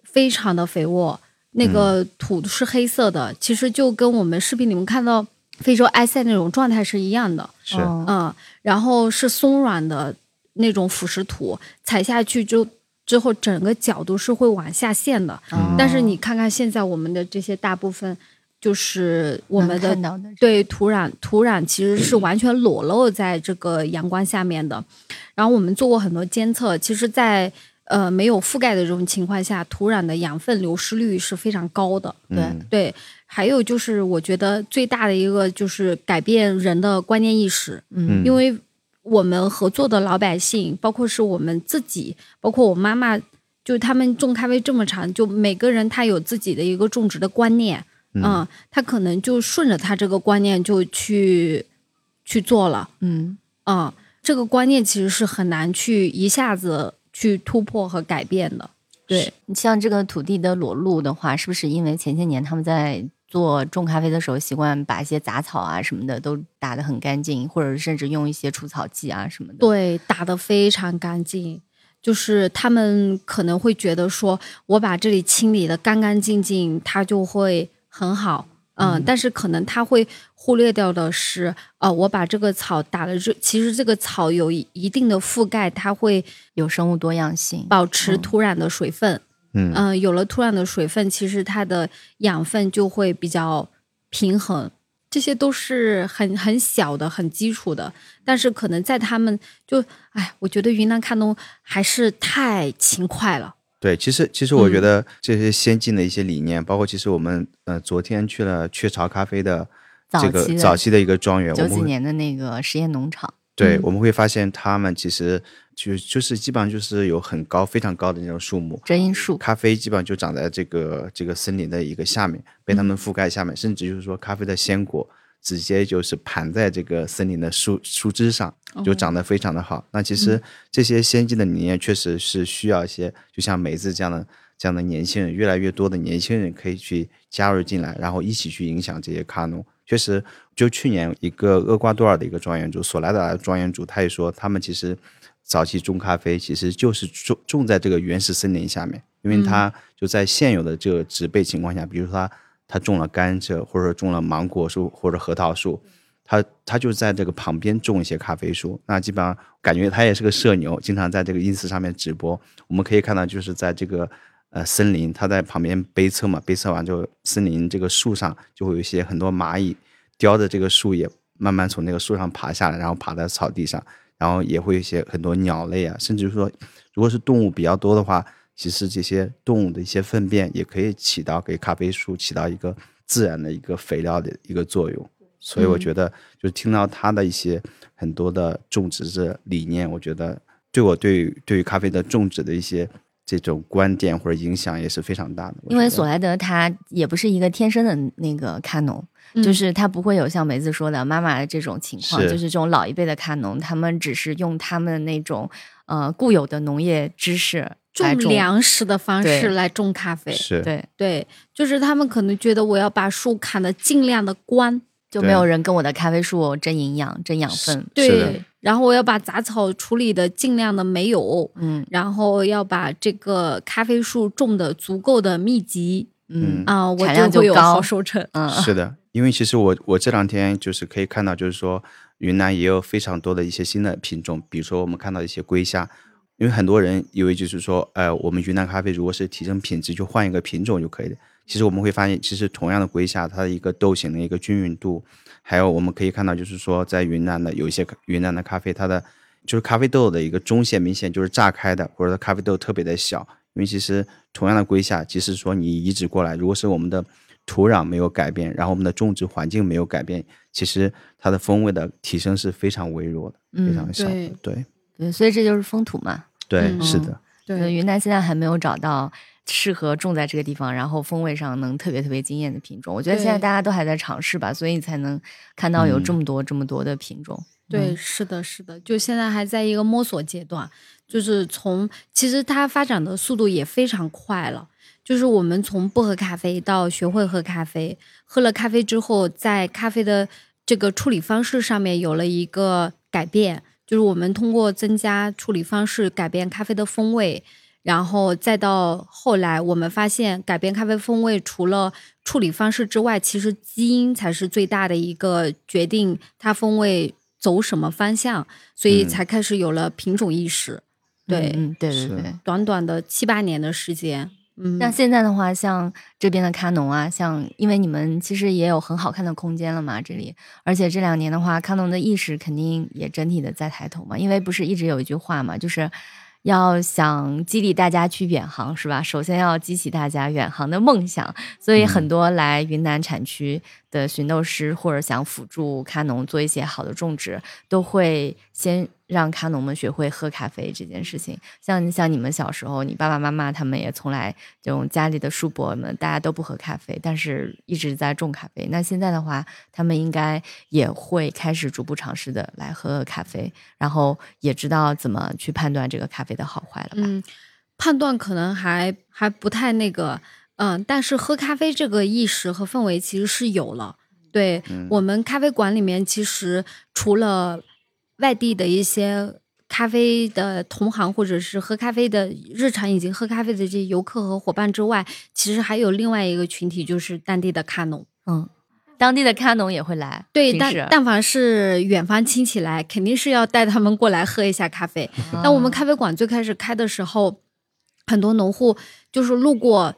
非常的肥沃，那个土是黑色的，其实就跟我们视频里面看到非洲埃塞那种状态是一样的，是哦嗯，然后是松软的那种腐蚀土，踩下去就之后，整个脚都是会往下陷的。哦但是你看看现在我们的这些大部分，就是我们的对土壤，土壤其实是完全裸露在这个阳光下面的。然后我们做过很多监测，其实在，呃没有覆盖的这种情况下，土壤的养分流失率是非常高的。对嗯对，还有就是我觉得最大的一个就是改变人的观念意识。嗯因为我们合作的老百姓，包括是我们自己，包括我妈妈，就他们种咖啡这么长，就每个人他有自己的一个种植的观念，嗯，他可能就顺着他这个观念就去去做了，嗯嗯，这个观念其实是很难去一下子去突破和改变的，对，你像这个土地的裸露的话，是不是因为前些年他们在做种咖啡的时候，习惯把一些杂草啊什么的都打得很干净，或者甚至用一些除草剂啊什么的？对，打得非常干净。就是他们可能会觉得说，我把这里清理的干干净净，它就会很好。嗯，但是可能他会忽略掉的是，呃，我把这个草打了之，其实这个草有一一定的覆盖，它会有生物多样性。保持土壤的水分。嗯嗯、有了土壤的水分，其实它的养分就会比较平衡。这些都是很很小的、很基础的，但是可能在他们就，哎，我觉得云南看农还是太勤快了。对，其实其实嗯我觉得这些先进的一些理念，包括其实我们呃昨天去了雀巢咖啡的这个早期的一个庄园，九几年的那个实验农场，对，嗯。我们会发现他们其实就就是基本上就是有很高非常高的那种树木，遮阴树，咖啡基本上就长在这个这个森林的一个下面，被他们覆盖下面，甚至就是说咖啡的鲜果直接就是盘在这个森林的树树枝上，就长得非常的好。那其实这些先进的理念确实是需要一些，就像梅子这样的这样的年轻人，越来越多的年轻人可以去加入进来，然后一起去影响这些卡农。确实，就去年一个厄瓜多尔的一个庄园主，索莱达的庄园主，他也说，他们其实早期种咖啡其实就是种种在这个原始森林下面，因为他就在现有的这个植被情况下，比如说他他种了甘蔗，或者种了芒果树或者核桃树，他他就在这个旁边种一些咖啡树。那基本上感觉他也是个社牛，经常在这个 ins 上面直播。我们可以看到，就是在这个呃森林，他在旁边背测嘛，背测完之后，森林这个树上就会有一些很多蚂蚁叼着这个树叶，慢慢从那个树上爬下来，然后爬到草地上，然后也会有一些很多鸟类啊，甚至说如果是动物比较多的话，其实这些动物的一些粪便也可以起到给咖啡树起到一个自然的一个肥料的一个作用。所以我觉得，就听到他的一些很多的种植的理念，我觉得对我对于对于咖啡的种植的一些这种观点或者影响也是非常大的。因为索莱德他也不是一个天生的那个咖农，就是他不会有像梅子说的妈妈的这种情况，是就是这种老一辈的咖农，他们只是用他们那种呃固有的农业知识来种种，粮食的方式来种咖啡。是，对，对，就是他们可能觉得我要把树砍的尽量的光，就没有人跟我的咖啡树争营养、争养分。对，然后我要把杂草处理的尽量的没有，嗯然后要把这个咖啡树种的足够的密集嗯啊、我产量就会有好收成。嗯，是的，因为其实我我这两天就是可以看到，就是说云南也有非常多的一些新的品种，比如说我们看到一些龟虾，因为很多人以为就是说，呃，我们云南咖啡如果是提升品质，就换一个品种就可以了。其实我们会发现，其实同样的龟下，它的一个豆型的一个均匀度，还有我们可以看到，就是说在云南的有一些云南的咖啡，它的就是咖啡豆的一个中线明显就是炸开的，或者说咖啡豆特别的小。因为其实同样的龟下，即使说你移植过来，如果是我们的土壤没有改变，然后我们的种植环境没有改变，其实它的风味的提升是非常微弱的，非常小的。对对对，所以这就是风土嘛。对，嗯是的，对，呃云南现在还没有找到适合种在这个地方，然后风味上能特别特别惊艳的品种。我觉得现在大家都还在尝试吧，所以才能看到有嗯这么多、这么多的品种。对，嗯是的，是的，就现在还在一个摸索阶段，就是从其实它发展的速度也非常快了。就是我们从不喝咖啡到学会喝咖啡，喝了咖啡之后，在咖啡的这个处理方式上面有了一个改变，就是我们通过增加处理方式改变咖啡的风味，然后再到后来，我们发现改变咖啡风味除了处理方式之外，其实基因才是最大的一个决定它风味走什么方向，所以嗯才开始有了品种意识。对，嗯，对对是对。短短的七八年的时间，嗯，那现在的话，像这边的卡农啊，像因为你们其实也有很好看的空间了嘛，这里，而且这两年的话，卡农的意识肯定也整体的在抬头嘛，因为不是一直有一句话嘛，就是要想激励大家去远航，是吧？首先要激起大家远航的梦想，所以很多来云南产区的寻豆师或者想辅助咖农做一些好的种植，都会先让咖农们学会喝咖啡这件事情。像像你们小时候，你爸爸妈妈他们也从来这种家里的叔伯们大家都不喝咖啡，但是一直在种咖啡。那现在的话，他们应该也会开始逐步尝试的来喝咖啡，然后也知道怎么去判断这个咖啡的好坏了吧？嗯，判断可能还还不太那个，嗯，但是喝咖啡这个意识和氛围其实是有了。对、我们咖啡馆里面，其实除了外地的一些咖啡的同行，或者是喝咖啡的日常已经喝咖啡的这些游客和伙伴之外，其实还有另外一个群体，就是当地的咖农。嗯，当地的咖农也会来，对，但但凡是远方亲戚来，肯定是要带他们过来喝一下咖啡。那我们咖啡馆最开始开的时候，很多农户就是路过，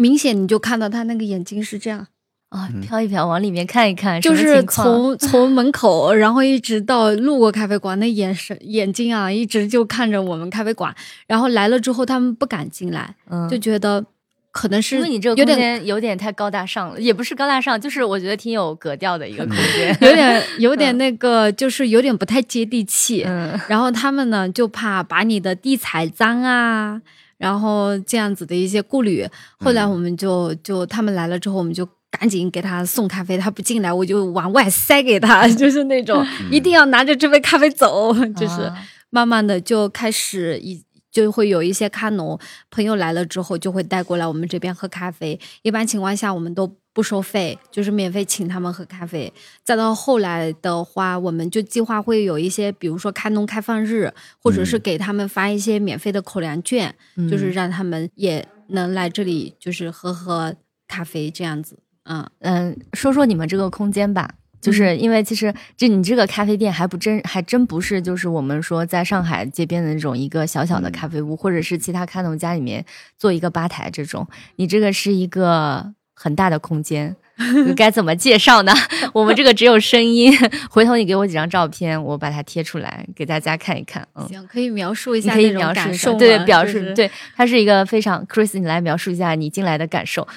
明显你就看到他那个眼睛是这样，啊，飘一飘，往里面看一看，就是从从门口，然后一直到路过咖啡馆，那眼神眼睛啊，一直就看着我们咖啡馆。然后来了之后，他们不敢进来，嗯就觉得可能是因为你这个有点空间有点太高大上了，也不是高大上，就是我觉得挺有格调的一个空间。有点有点那个，就是有点不太接地气。嗯然后他们呢就怕把你的地踩脏啊，然后这样子的一些顾虑。后来我们就就他们来了之后，我们就赶紧给他送咖啡，他不进来我就往外塞给他，就是那种一定要拿着这杯咖啡走，就是啊慢慢的就开始一。就会有一些咖农朋友来了之后，就会带过来我们这边喝咖啡。一般情况下，我们都不收费，就是免费请他们喝咖啡。再到后来的话，我们就计划会有一些，比如说开农开放日，或者是给他们发一些免费的口粮券，就是让他们也能来这里，就是喝喝咖啡这样子。嗯，嗯，说说你们这个空间吧。就是因为其实这你这个咖啡店还不真还真不是就是我们说在上海街边的那种一个小小的咖啡屋，或者是其他咖农家里面做一个吧台这种，你这个是一个很大的空间，该怎么介绍呢？我们这个只有声音，回头你给我几张照片，我把它贴出来给大家看一看。嗯，行，可以描述一下可以下那种描述对，表示就是对，它是一个非常，Chris，你来描述一下你进来的感受。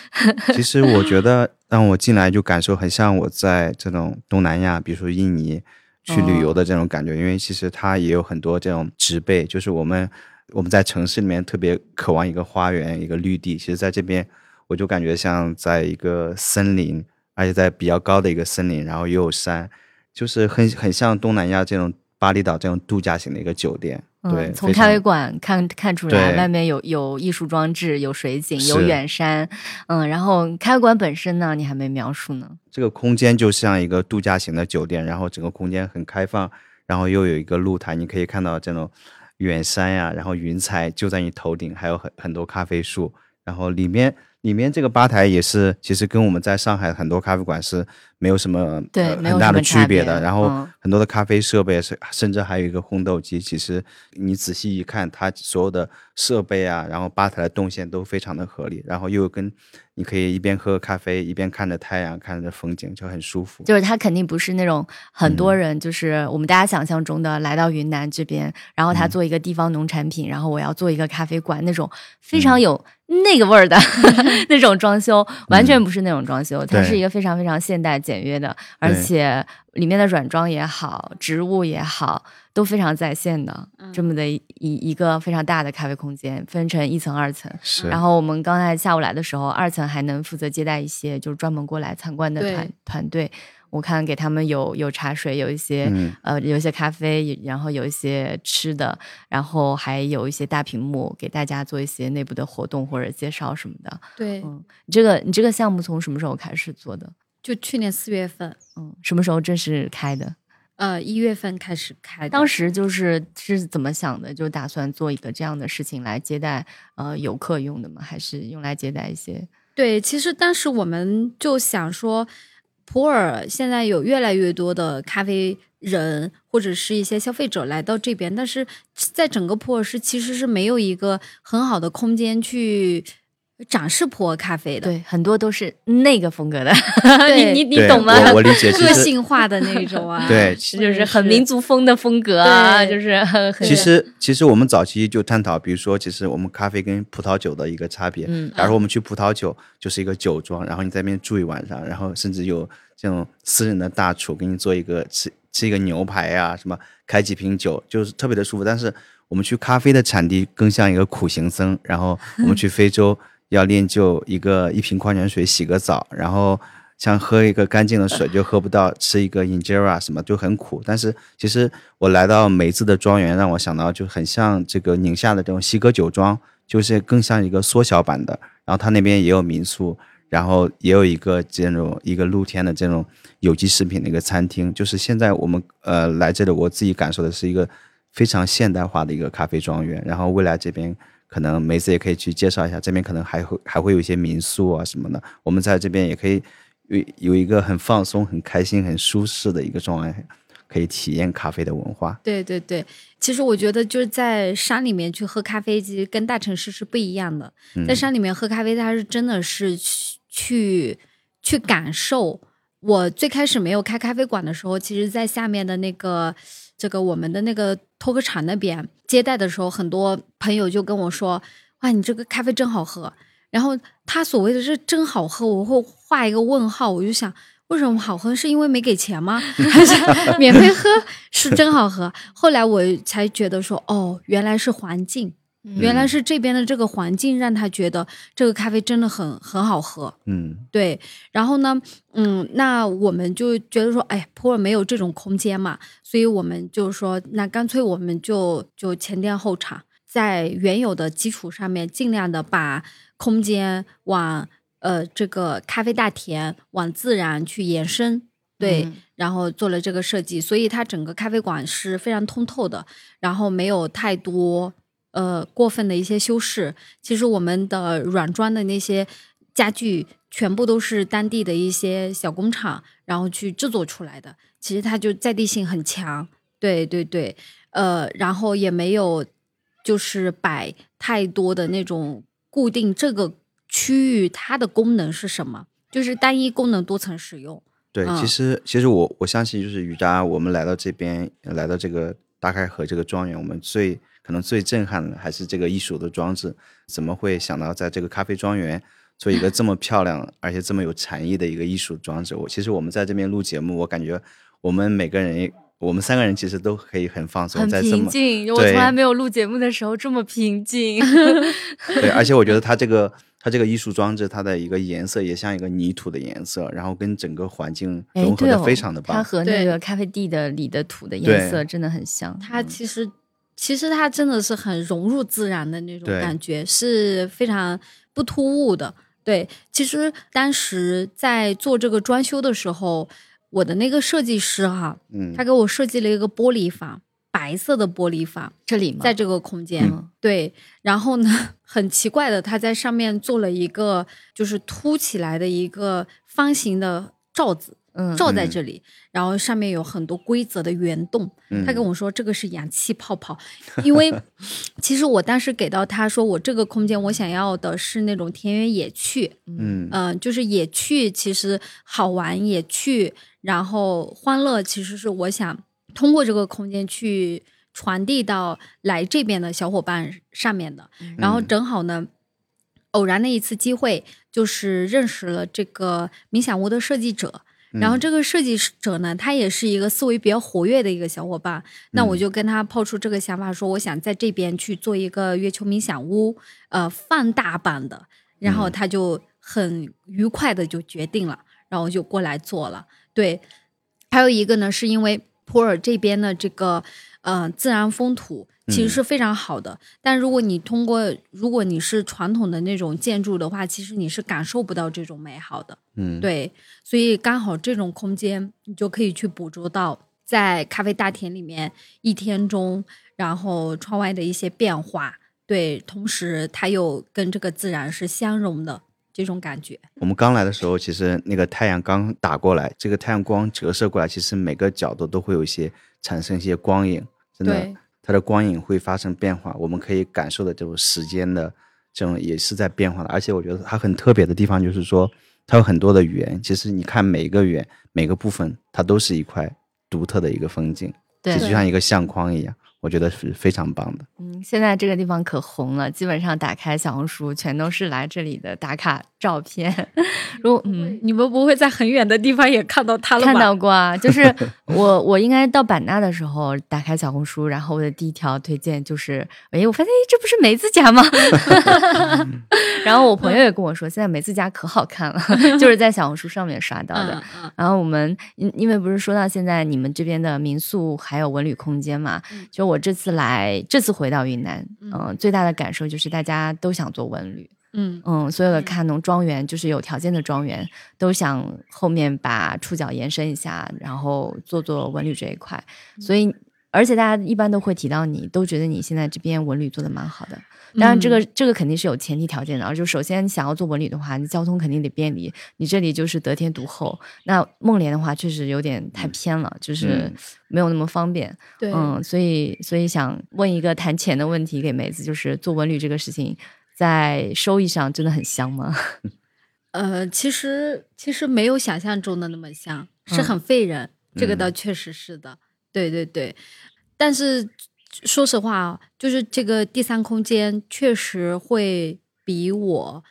其实我觉得让我进来就感受很像我在这种东南亚，比如说印尼去旅游的这种感觉，因为其实它也有很多这种植被，就是我们我们在城市里面特别渴望一个花园、一个绿地，其实在这边我就感觉像在一个森林而且在比较高的一个森林，然后又有山，就是很很像东南亚这种巴厘岛这种度假型的一个酒店。对，嗯，从咖啡馆看看出来，外面有有艺术装置，有水景，有远山，嗯，然后咖啡馆本身呢，你还没描述呢。这个空间就像一个度假型的酒店，然后整个空间很开放，然后又有一个露台，你可以看到这种远山呀，然后云彩就在你头顶，还有很很多咖啡树，然后里面里面这个吧台也是，其实跟我们在上海很多咖啡馆是没有什么对很大的区别的，然后嗯。很多的咖啡设备是，甚至还有一个烘豆机，其实你仔细一看，它所有的设备啊，然后吧台的动线都非常的合理，然后又跟你可以一边喝咖啡一边看着太阳，看着风景，就很舒服。就是它肯定不是那种很嗯。多人，就是我们大家想象中的来到云南这边，然嗯后他做一个地方农产品，然后我要做一个咖啡馆那种非嗯。常有那个味儿的 那种装修，完全不是那种装修，它是一个非常非常现代简约的，而且里面的软装也好，植物也好，都非常在线的，嗯。这么的一一个非常大的咖啡空间，分成一层、二层。是，然后我们刚才下午来的时候，二层还能负责接待一些就是专门过来参观的团团队。我看给他们有有茶水，有一些、嗯呃有一些咖啡，然后有一些吃的，然后还有一些大屏幕给大家做一些内部的活动或者介绍什么的。对，嗯，你这个你这个项目从什么时候开始做的？就去年四月份，嗯，什么时候正式开的？呃，一月份开始开的。当时就是是怎么想的？就打算做一个这样的事情来接待呃游客用的吗？还是用来接待一些？对，其实当时我们就想说，普洱现在有越来越多的咖啡人或者是一些消费者来到这边，但是在整个普洱市其实是没有一个很好的空间去展示普洱咖啡的。对，很多都是那个风格的，对你你你懂吗？我我理解，其个性化的那种啊，对 就是很民族风的风格啊，对就是很很其实其实我们早期就探讨，比如说，其实我们咖啡跟葡萄酒的一个差别。嗯假如我们去葡萄酒，就是一个酒庄，然后你在那边住一晚上，然后甚至有这种私人的大厨给你做一个吃吃一个牛排啊，什么开几瓶酒，就是特别的舒服。但是我们去咖啡的产地更像一个苦行僧，然后我们去非洲要练就一个一瓶矿泉水洗个澡，然后像喝一个干净的水就喝不到，吃一个 injera 什么就很苦。但是其实我来到梅子的庄园，让我想到就很像这个宁夏的这种西格酒庄，就是更像一个缩小版的。然后它那边也有民宿，然后也有一个这种一个露天的这种有机食品的一个餐厅。就是现在我们呃来这里，我自己感受的是一个非常现代化的一个咖啡庄园。然后未来这边可能梅子也可以去介绍一下，这边可能还会还会有一些民宿啊什么的。我们在这边也可以有有一个很放松、很开心、很舒适的一个状态，可以体验咖啡的文化。对对对，其实我觉得就是在山里面去喝咖啡，其实跟大城市是不一样的。在山里面喝咖啡，它是真的是去去去感受。我最开始没有开咖啡馆的时候，其实，在下面的那个这个我们的那个托克厂那边接待的时候，很多朋友就跟我说：“哇，你这个咖啡真好喝。”然后他所谓的是真好喝，我会画一个问号，我就想。为什么好喝？是因为没给钱吗？还是免费喝是真好喝？后来我才觉得说，哦，原来是环境，原来是这边的这个环境让他觉得这个咖啡真的很很好喝。嗯对，然后呢，嗯，那我们就觉得说，哎，普洱没有这种空间嘛，所以我们就说，那干脆我们就就前店后厂，在原有的基础上面，尽量的把空间往呃这个咖啡大田往自然去延伸。对，嗯然后做了这个设计，所以它整个咖啡馆是非常通透的，然后没有太多呃过分的一些修饰。其实我们的软装的那些家具全部都是当地的一些小工厂，然后去制作出来的。其实它就在地性很强，对对对，呃，然后也没有就是摆太多的那种固定这个区域它的功能是什么，就是单一功能多层使用。对，嗯其实其实我我相信，就是雨扎，我们来到这边，来到这个大开河这个庄园，我们最可能最震撼的还是这个艺术的装置。怎么会想到在这个咖啡庄园做一个这么漂亮而且这么有禅意的一个艺术装置？我其实我们在这边录节目，我感觉我们每个人，我们三个人其实都可以很放松，很在这么平静。我从来没有录节目的时候这么平静。对，而且我觉得它这个它这个艺术装置，它的一个颜色也像一个泥土的颜色，然后跟整个环境哎，融合的非常的棒。它和那个咖啡地的里的土的颜色真的很像。它其实其实它真的是很融入自然的那种感觉，是非常不突兀的。对，其实当时在做这个装修的时候，我的那个设计师哈，嗯，他给我设计了一个玻璃房，白色的玻璃房，这里吗？在这个空间。嗯对，然后呢，很奇怪的，他在上面做了一个就是凸起来的一个方形的罩子，嗯罩在这里，然后上面有很多规则的圆洞。嗯他跟我说这个是氧气泡泡，因为 其实我当时给到他说我这个空间我想要的是那种田园野趣，嗯嗯、就是野趣其实好玩，野趣，然后欢乐，其实是我想通过这个空间去传递到来这边的小伙伴上面的。然后正好呢，偶然的一次机会，就是认识了这个冥想屋的设计者。然后这个设计者呢，他也是一个思维比较活跃的一个小伙伴。那我就跟他抛出这个想法，说我想在这边去做一个月球冥想屋，呃，放大版的。然后他就很愉快的就决定了，然后就过来做了。对，还有一个呢，是因为普洱这边的这个呃自然风土其实是非常好的，但如果你通过如果你是传统的那种建筑的话，其实你是感受不到这种美好的。嗯，对，所以刚好这种空间，你就可以去捕捉到在咖啡大田里面一天中，然后窗外的一些变化。对，同时它又跟这个自然是相融的这种感觉。我们刚来的时候，其实那个太阳刚打过来，这个太阳光折射过来，其实每个角度都会有一些产生一些光影，真的对，它的光影会发生变化，我们可以感受的这种时间的这种也是在变化的。而且我觉得它很特别的地方就是说，它有很多的圆，其实你看每一个圆每个部分，它都是一块独特的一个风景，对就像一个相框一样，我觉得是非常棒的。嗯，现在这个地方可红了，基本上打开小红书全都是来这里的打卡照片。如果嗯，你们不会在很远的地方也看到他了吧？看到过啊，就是 我我应该到版纳的时候打开小红书，然后我的第一条推荐就是，哎，我发现哎这不是梅子家吗？然后我朋友也跟我说，现在梅子家可好看了，就是在小红书上面刷到的。嗯嗯然后我们因因为不是说到现在你们这边的民宿还有文旅空间嘛，嗯就我这次来这次回到云南，嗯嗯、最大的感受就是大家都想做文旅，嗯嗯，所有的嗯看农庄园就是有条件的庄园都想后面把触角延伸一下，然后做做文旅这一块，嗯所以。而且大家一般都会提到你，都觉得你现在这边文旅做的蛮好的。当然，这个、嗯这个肯定是有前提条件的。而就首先，你想要做文旅的话，你交通肯定得便利。你这里就是得天独厚。那孟连的话，确实有点太偏了，就是嗯没有那么方便。对，嗯，所以所以想问一个谈钱的问题给梅子，就是做文旅这个事情，在收益上真的很香吗？呃，其实其实没有想象中的那么香，是嗯很费人，这个嗯倒确实是的，对对对。但是说实话啊，就是这个第三空间确实会比我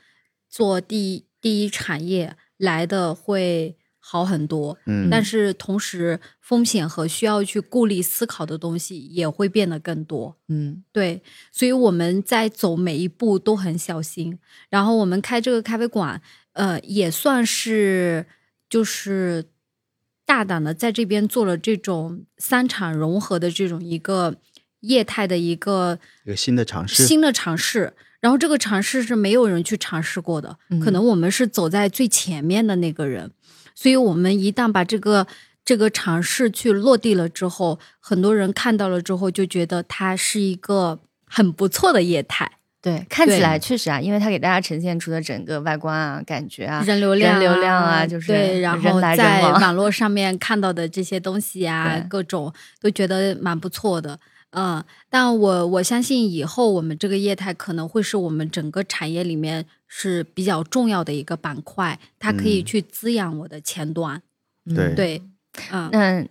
做第第一产业来的会好很多，嗯，但是同时风险和需要去顾虑思考的东西也会变得更多。嗯对，所以我们在走每一步都很小心。然后我们开这个咖啡馆，呃，也算是就是大胆的在这边做了这种三产融合的这种一个业态的一个一个新的尝试，新的尝试。然后这个尝试是没有人去尝试过的，嗯。可能我们是走在最前面的那个人，所以我们一旦把这个这个尝试去落地了之后，很多人看到了之后就觉得它是一个很不错的业态，对，看起来确实啊，因为它给大家呈现出的整个外观啊、感觉啊，人流量、人流量啊就是对，然后在网络上面看到的这些东西啊，各种都觉得蛮不错的。嗯，但我我相信以后我们这个业态可能会是我们整个产业里面是比较重要的一个板块，它可以嗯去滋养我的前端。嗯对对，嗯那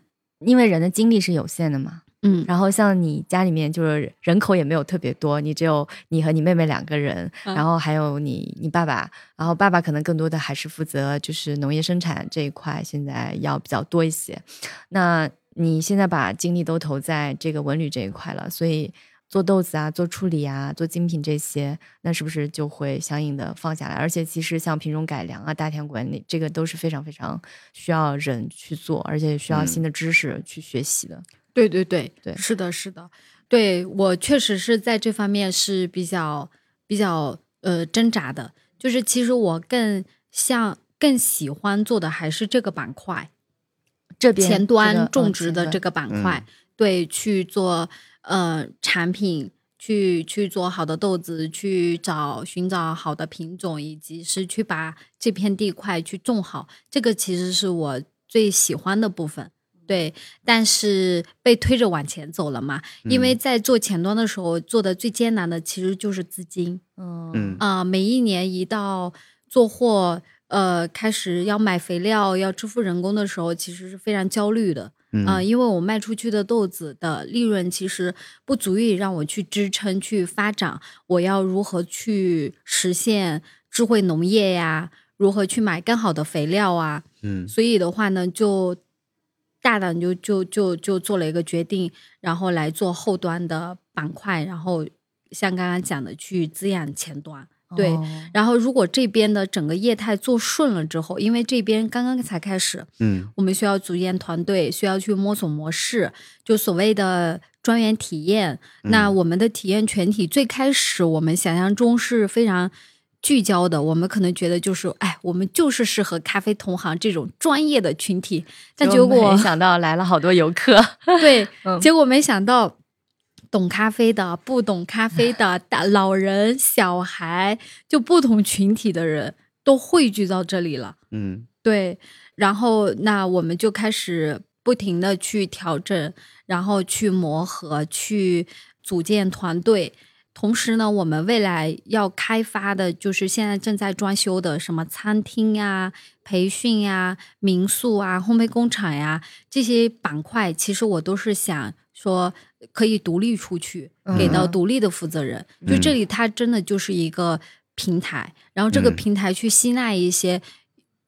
因为人的精力是有限的嘛，嗯然后像你家里面就是人口也没有特别多，你只有你和你妹妹两个人，嗯然后还有你你爸爸，然后爸爸可能更多的还是负责就是农业生产这一块，现在要比较多一些。那你现在把精力都投在这个文旅这一块了，所以做豆子啊、做处理啊、做精品这些，那是不是就会相应的放下来？而且其实像品种改良啊、大田管理，这个都是非常非常需要人去做，而且需要新的知识去学习的。对对对对。是的，是的，对我确实是在这方面是比较比较呃挣扎的，就是其实我更像更喜欢做的还是这个板块，这边前端种植的这个板块，对，去做呃产品，去去做好的豆子，去找寻找好的品种，以及是去把这片地块去种好，这个其实是我最喜欢的部分。对，但是被推着往前走了嘛，因为在做前端的时候，做的最艰难的其实就是资金。嗯嗯啊、每一年一到做货，呃，开始要买肥料、要支付人工的时候，其实是非常焦虑的。嗯啊、因为我卖出去的豆子的利润其实不足以让我去支撑、去发展。我要如何去实现智慧农业呀？如何去买更好的肥料啊？嗯所以的话呢，就大胆就就就就做了一个决定，然后来做后端的板块，然后像刚刚讲的去滋养前端。对哦然后如果这边的整个业态做顺了之后，因为这边刚刚才开始，嗯我们需要组建团队，需要去摸索模式，就所谓的专员体验。那我们的体验全体最开始我们想象中是非常聚焦的，我们可能觉得就是，哎，我们就是适合咖啡同行这种专业的群体，但结果没想到来了好多游客。对，嗯结果没想到。懂咖啡的、不懂咖啡的、大老人、小孩，就不同群体的人都汇聚到这里了。嗯对，然后那我们就开始不停的去调整，然后去磨合，去组建团队。同时呢，我们未来要开发的就是现在正在装修的什么餐厅呀、培训呀、民宿啊、烘焙工厂呀这些板块，其实我都是想说可以独立出去，给到嗯独立的负责人。就这里，它真的就是一个平台，然后这个嗯平台去吸纳一些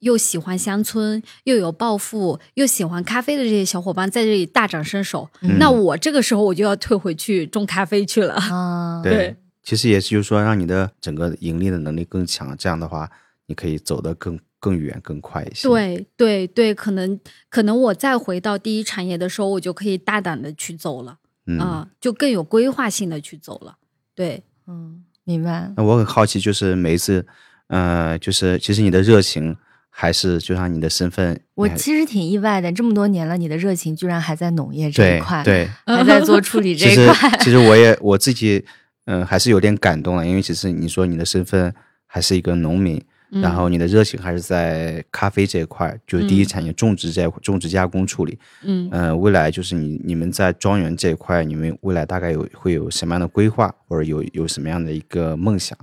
又喜欢乡村、又有抱负、又喜欢咖啡的这些小伙伴在这里大展身手。嗯那我这个时候我就要退回去种咖啡去了。啊，对对，其实也是就是说让你的整个盈利的能力更强，这样的话你可以走得更更远更快一些。，对对对，可能可能我再回到第一产业的时候，我就可以大胆的去走了嗯。啊、就更有规划性的去走了。对，嗯，明白。那我很好奇，就是每一次，呃，就是其实你的热情还是就像你的身份，我其实挺意外的，这么多年了，你的热情居然还在农业这一块，，对，还在做处理 这一块。其实 我也我自己，嗯、还是有点感动了，因为其实你说你的身份还是一个农民，嗯然后你的热情还是在咖啡这一块，就是第一嗯产业种植这一种植加工处理。嗯嗯、未来就是你你们在庄园这一块，你们未来大概有会有什么样的规划，或者有有什么样的一个梦想？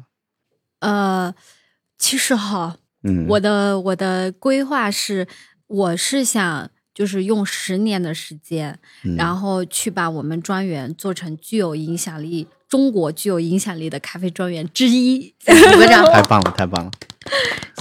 呃，其实哈，嗯，我的我的规划是，我是想就是用十年的时间，嗯。然后去把我们庄园做成具有影响力、中国具有影响力的咖啡庄园之一。鼓个掌。太棒了，太棒了。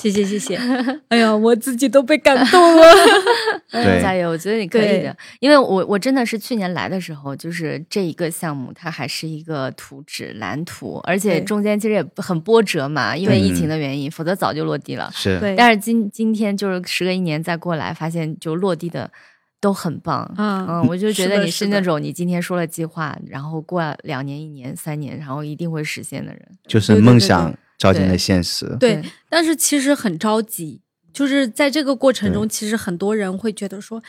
谢谢谢谢，哎呀，我自己都被感动了。对加油！我觉得你可以的，因为我我真的是去年来的时候，就是这一个项目，它还是一个图纸蓝图，而且中间其实也很波折嘛，因为疫情的原因，否则早就落地了。是，但是今今天就是时隔一年再过来，发现就落地的都很棒。嗯嗯，我就觉得你是那种你今天说了计划，然后过两年、一年、三年，然后一定会实现的人。就是梦想照进了现实。对，但是其实很着急，就是在这个过程中，其实很多人会觉得说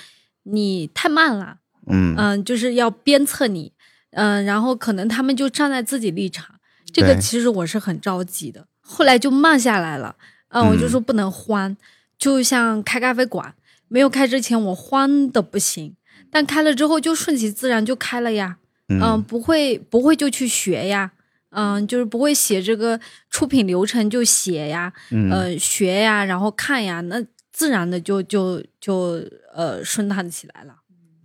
你太慢了，嗯嗯、就是要鞭策你，嗯、然后可能他们就站在自己立场，这个其实我是很着急的，后来就慢下来了，嗯、我就嗯说不能慌，就像开咖啡馆，没有开之前我慌的不行，但开了之后就顺其自然就开了呀，嗯、嗯不会不会就去学呀。嗯，就是不会写这个出品流程就写呀，嗯呃，学呀，然后看呀，那自然的就就就呃顺畅起来了。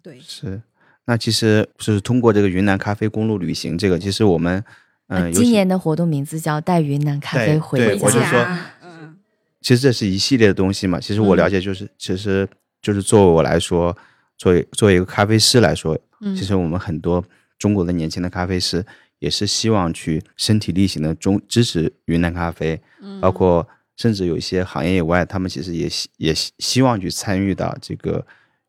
对，是。那其实是通过这个云南咖啡公路旅行，这个其实我们，嗯、呃今年的活动名字叫“带云南咖啡回家”。我就说嗯其实这是一系列的东西嘛。其实我嗯了解，就是、其实就是作为我来说，作为作为一个咖啡师来说，嗯其实我们很多中国的年轻的咖啡师也是希望去身体力行的中支持云南咖啡，嗯包括甚至有一些行业以外，他们其实也希也希希望去参与到这个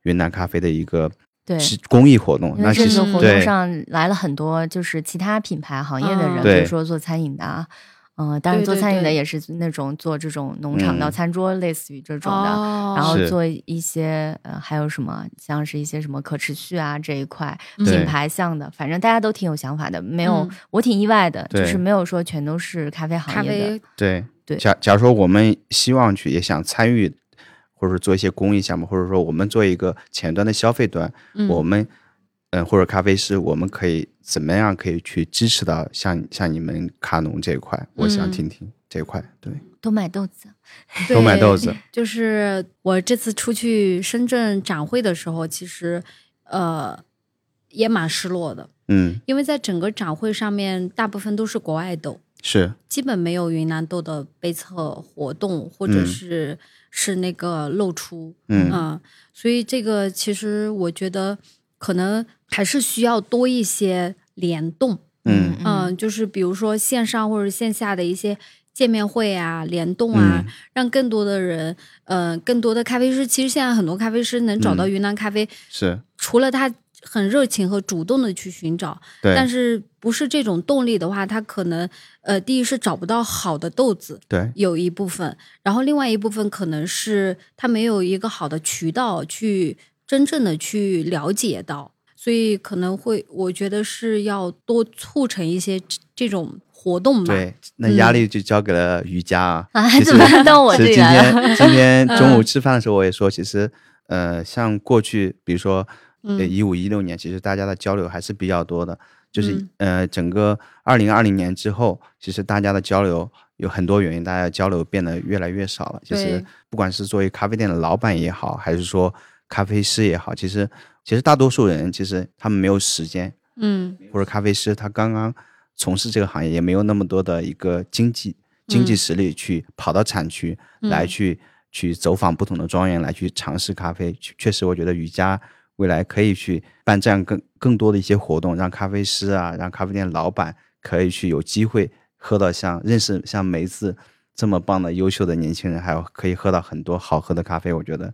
云南咖啡的一个对是公益活动。那这那其实次活动上来了很多就是其他品牌行业的人，嗯比如说做餐饮的啊。嗯，当然做餐饮的也是那种做这种农场到嗯餐桌，类似于这种的。然后做一些呃，还有什么像是一些什么可持续啊这一块品牌向的，反正大家都挺有想法的。没有，嗯我挺意外的，就是没有说全都是咖啡行业的啡。对对假假如说我们希望去也想参与，或者说做一些公益项目，或者说我们做一个前端的消费端，嗯我们嗯、或者咖啡师，我们可以怎么样可以去支持到像像你们卡农这一块？我想嗯听听这一块。对，多买豆子，多买豆子。就是我这次出去深圳展会的时候，其实呃也蛮失落的，嗯，因为在整个展会上面，大部分都是国外豆，是，基本没有云南豆的杯测活动，或者嗯是、是那个露出，嗯所以这个其实我觉得可能还是需要多一些联动，嗯。嗯、就是比如说线上或者线下的一些见面会啊、联动啊，嗯。让更多的人，嗯、更多的咖啡师，其实现在很多咖啡师能找到嗯。云南咖啡，是，除了他很热情和主动的去寻找，但是不是这种动力的话，他可能呃，第一是找不到好的豆子，对，有一部分，然后另外一部分可能是他没有一个好的渠道去真正的去了解到，所以可能会我觉得是要多促成一些这这种活动吧。对，那压力就交给了瑜伽啊。啊，怎么到我这里来了？天 今天中午吃饭的时候，我也说，其实呃，像过去比如说呃嗯一五一六年，其实大家的交流还是比较多的。就是、嗯呃，整个二零二零年之后，其实大家的交流有很多原因，大家交流变得越来越少了。其实不管是作为咖啡店的老板也好，还是说咖啡师也好，其实其实大多数人其实他们没有时间，嗯或者咖啡师他刚刚从事这个行业，也没有那么多的一个经济经济实力去跑到产区、嗯来去去走访不同的庄园来去尝试咖啡。确确实，我觉得瑜伽未来可以去办这样更更多的一些活动，让咖啡师啊，让咖啡店老板可以去有机会喝到像认识像梅子这么棒的优秀的年轻人，还有可以喝到很多好喝的咖啡。我觉得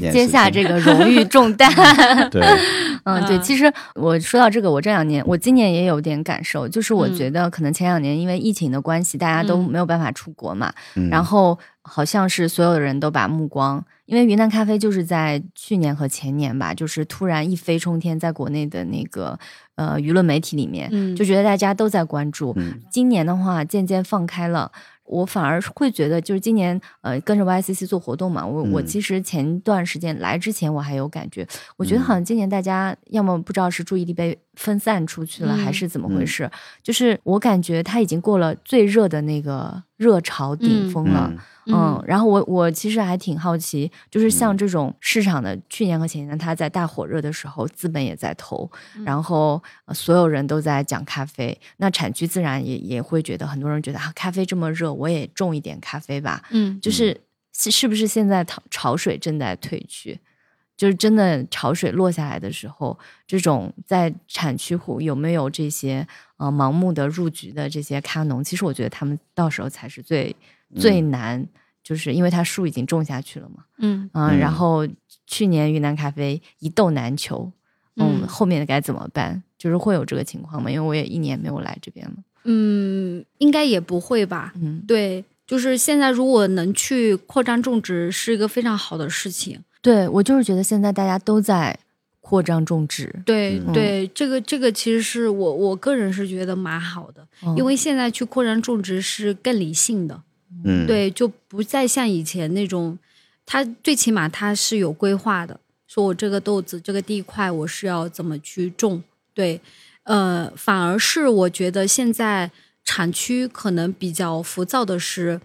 接接下这个荣誉重担。对，嗯，对，嗯其实我说到这个，我这两年，我今年也有点感受，就是我嗯觉得可能前两年因为疫情的关系，大家都嗯没有办法出国嘛，嗯、然后好像是所有的人都把目光，因为云南咖啡就是在去年和前年吧，就是突然一飞冲天，在国内的那个呃舆论媒体里面，嗯就觉得大家都在关注。嗯今年的话，渐渐放开了。我反而会觉得，就是今年，呃，跟着 YCC 做活动嘛，我、我嗯。其实前段时间来之前，我还有感觉，我觉得嗯。好像今年大家要么不知道是注意力被分散出去了，嗯还是怎么回嗯事，就是我感觉它已经过了最热的那个热潮顶嗯峰了。嗯嗯，然后我我其实还挺好奇，就是像嗯这种市场的去年和前年，它在大火热的时候，资本也在投，嗯然后、呃所有人都在讲咖啡，那产区自然也也会觉得很多人觉得啊，咖啡这么热，我也种一点咖啡吧。嗯就是是是不是现在潮潮水正在退去？就是真的潮水落下来的时候，这种在产区户有没有这些呃盲目的入局的这些咖农？其实我觉得他们到时候才是最最难，就是因为他树已经种下去了嘛。嗯然后去年云南咖啡一豆难求，嗯，嗯后面该怎么办？就是会有这个情况吗？因为我也一年没有来这边了。嗯，应该也不会吧？嗯，对，就是现在如果能去扩张种植，是一个非常好的事情。对我就是觉得现在大家都在扩张种植，对、嗯。对，这个这个其实是我我个人是觉得蛮好的，嗯。因为现在去扩张种植是更理性的，嗯，对，就不再像以前那种，它最起码它是有规划的，说我这个豆子这个地块我是要怎么去种，对，呃，反而是我觉得现在产区可能比较浮躁的是，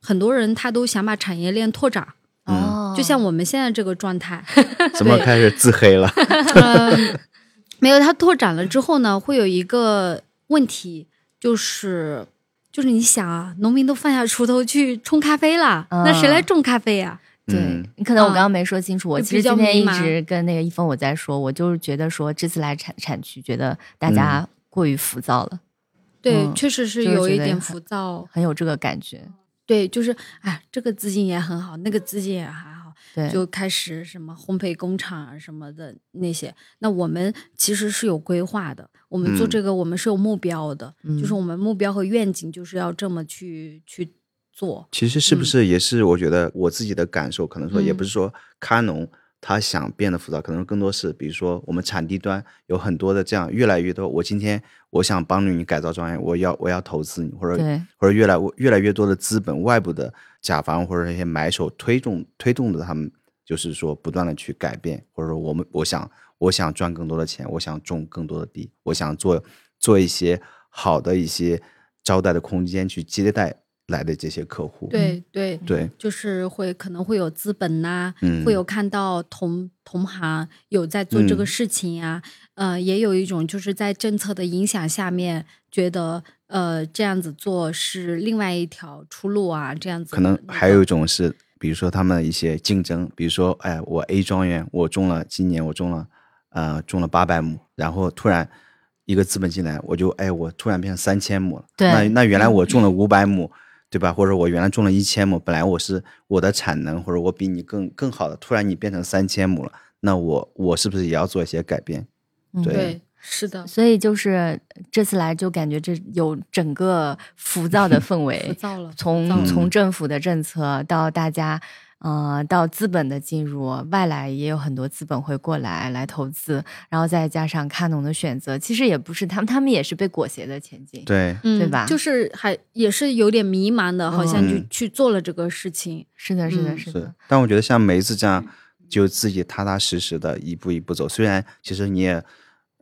很多人他都想把产业链拓展，哦，就像我们现在这个状态，怎么开始自黑了？嗯，没有，它拓展了之后呢，会有一个问题，就是就是你想啊，农民都放下锄头去冲咖啡了，那谁来种咖啡呀、对嗯。你可能我啊刚刚没说清楚，我其实今天一直跟那个一峰我在说，我就是觉得说这次来产产区，觉得大家过于浮躁了，对，嗯。确实是有一点浮躁。很有这个感觉。对，就是哎，这个资金也很好，那个资金也还好，对，就开始什么烘焙工厂啊什么的那些。那我们其实是有规划的，我们做嗯这个我们是有目标的，就是嗯我们目标和愿景就是要这么去去做。其实是不嗯是也是我觉得我自己的感受，可能说也嗯不是说咖农他想变得浮躁，可能更多是比如说我们产地端有很多的这样越来越多，我今天我想帮助你改造庄园，我要我要投资你，或者对。或者越来越来越多的资本外部的甲方或者一些买手推动推动着他们，就是说不断的去改变，或者说我们我想我想赚更多的钱，我想种更多的地，我想做做一些好的一些招待的空间去接待来的这些客户。对对，对，就是会可能会有资本呐、嗯。会有看到同同行有在做这个嗯事情呀、呃，也有一种就是在政策的影响下面，觉得呃这样子做是另外一条出路啊，这样子可能还有一种是，比如说他们的一些竞争，比如说，哎，我 A 庄园我种了，今年我种了，呃，种了八百亩，然后突然一个资本进来，我就哎，我突然变成三千亩了。对。那那原来我种了五百亩，对吧？或者我原来种了一千亩，本来我是我的产能或者我比你更更好的，突然你变成三千亩了，那我我是不是也要做一些改变？嗯对对，是的，所以就是这次来就感觉这有整个浮躁的氛围 浮围，躁了，从了从政府的政策到大家，呃，到资本的进入，外来也有很多资本会过来来投资，然后再加上咖农的选择，其实也不是他们，他们也是被裹挟的前进。对，嗯，对吧就是还也是有点迷茫的，好像就嗯去做了这个事情。是的，是的，嗯是的是，，但我觉得像梅子这样，就自己踏踏实实的一步一步走。虽然其实你也，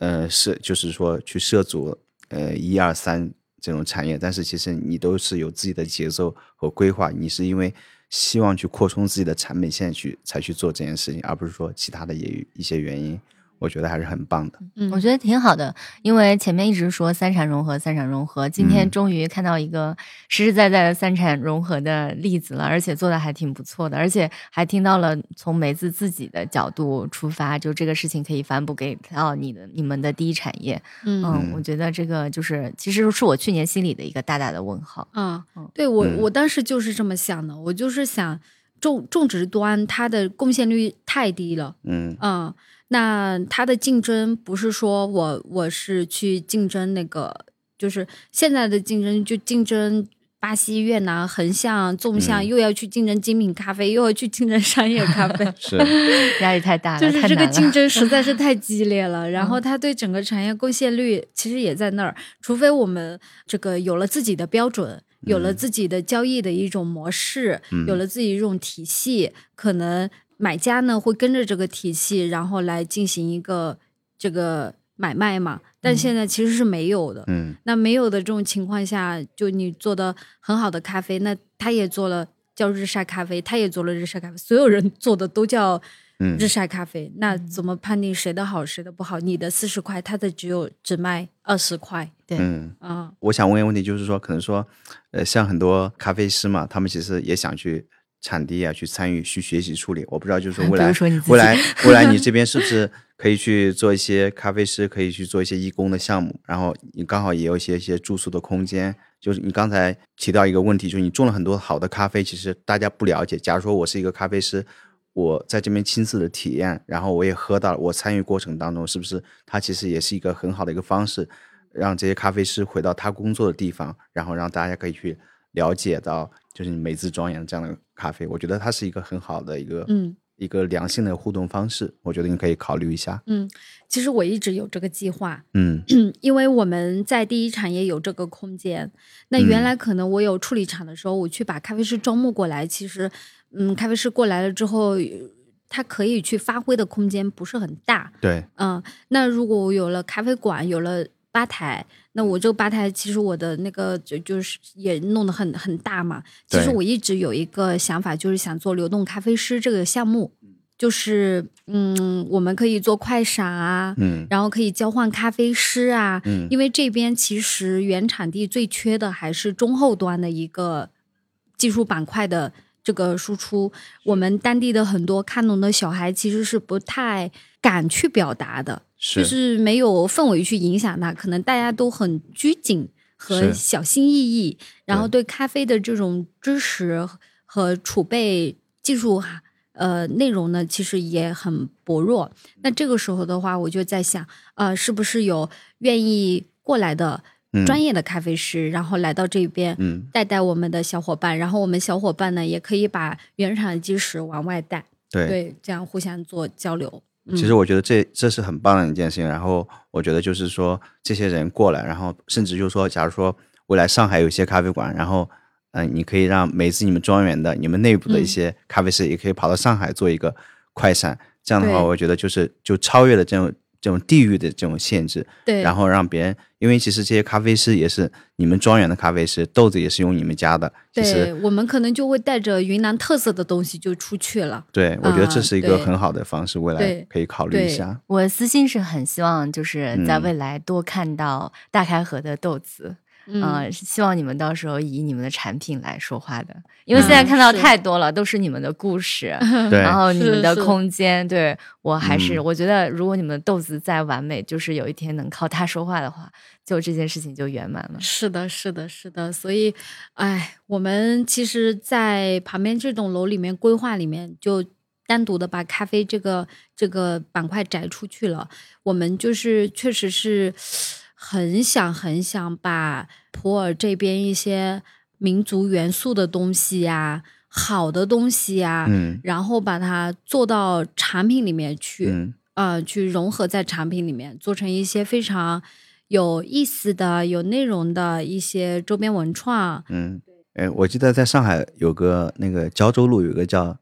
呃，是就是说去涉足呃一二三这种产业，但是其实你都是有自己的节奏和规划。你是因为希望去扩充自己的产品线去才去做这件事情，而不是说其他的也一些原因。我觉得还是很棒的。嗯，我觉得挺好的，因为前面一直说三产融合，三产融合，今天嗯终于看到一个实实在在的三产融合的例子了，而且做的还挺不错的，而且还听到了从梅子自己的角度出发，就这个事情可以反哺给到你的你们的第一产业。嗯嗯，我觉得这个就是其实是我去年心里的一个大大的问号。啊嗯，对我嗯我当时就是这么想的，我就是想种种植端它的贡献率太低了，嗯嗯，那它的竞争不是说我我是去竞争那个，就是现在的竞争就竞争。巴西、越南、横向、纵向，嗯。又要去竞争精品咖啡，又要去竞争商业咖啡，是，压力太大了，就是这个竞争实在是太激烈了，然嗯后它对整个产业贡献率其实也在那儿，除非我们这个有了自己的标准，有了嗯。自己的交易的一种模式，嗯。有了自己一种体系，可能买家呢会跟着这个体系，然后来进行一个这个买卖嘛。但嗯现在其实是没有的，嗯那没有的这种情况下，就你做的很好的咖啡，那他也做了叫日晒咖啡，他也做了日晒咖啡，所有人做的都叫嗯日晒咖啡。那怎么判定谁的好，谁的不好？你的四十块，他的只有只卖二十块对，嗯。啊、我想问一个问题，就是说，可能说，呃，像很多咖啡师嘛，他们其实也想去产地啊，去参与、去学习处理。我不知道，就是说 未来未 来未来你这边是不是可以去做一些咖啡师，可以去做一些义工的项目？然后你刚好也有一些一些住宿的空间。就是你刚才提到一个问题，就是你种了很多好的咖啡，其实大家不了解。假如说我是一个咖啡师，我在这边亲自的体验，然后我也喝到了，我参与过程当中，是不是它其实也是一个很好的一个方式，让这些咖啡师回到他工作的地方，然后让大家可以去了解到，就是你梅子庄园这样的咖啡，我觉得它是一个很好的一个嗯一个良性的互动方式，我觉得你可以考虑一下。嗯，其实我一直有这个计划，嗯 因为我们在第一产业有这个空间。那原嗯来可能我有处理厂的时候，我去把咖啡师招募过来，其实，嗯，咖啡师过来了之后，他可以去发挥的空间不是很大。对，嗯，那如果我有了咖啡馆，有了吧台，那我这个吧台其实我的那个就就是也弄得很很大嘛。其实我一直有一个想法，就是想做流动咖啡师这个项目，就是嗯，我们可以做快闪啊，嗯然后可以交换咖啡师啊，嗯因为这边其实原产地最缺的还是中后端的一个技术板块的这个输出。我们当地的很多看农的小孩其实是不太敢去表达的，就是没有氛围去影响他，可能大家都很拘谨和小心翼翼，然后对咖啡的这种知识和储备技术哈。呃，内容呢其实也很薄弱。那这个时候的话，我就在想，呃，是不是有愿意过来的专业的咖啡师，然后来到这边，嗯带带我们的小伙伴，然后我们小伙伴呢也可以把原厂的基石往外带，对，这样互相做交流。其实我觉得这这是很棒的一件事情。然后我觉得就是说，这些人过来，然后甚至就是说，假如说未来上海有一些咖啡馆，然后。嗯，你可以让每次你们庄园的、你们内部的一些咖啡师，也可以跑到上海做一个快闪。这样的话，我觉得就是就超越了这种这种地域的这种限制。对。然后让别人，因为其实这些咖啡师也是你们庄园的咖啡师，豆子也是用你们家的。对。我们可能就会带着云南特色的东西就出去了。对，我觉得这是一个很好的方式，未来可以考虑一下。我私心是很希望就是在未来多看到大开河的豆子。嗯，希望你们到时候以你们的产品来说话的，因为现在看到太多了，都是你们的故事，然后你们的空间。对我还是我觉得，如果你们的豆子再完美，就是有一天能靠它说话的话，就这件事情就圆满了。是的，是的，是的。所以，哎，我们其实，在旁边这栋楼里面规划里面，就单独的把咖啡这个这个板块摘出去了。我们就是确实是。很想很想把普洱这边一些民族元素的东西呀、好的东西呀，嗯，然后把它做到产品里面去，嗯，呃，去融合在产品里面，做成一些非常有意思的、有内容的一些周边文创。嗯，哎，我记得在上海有个那个胶州路有个叫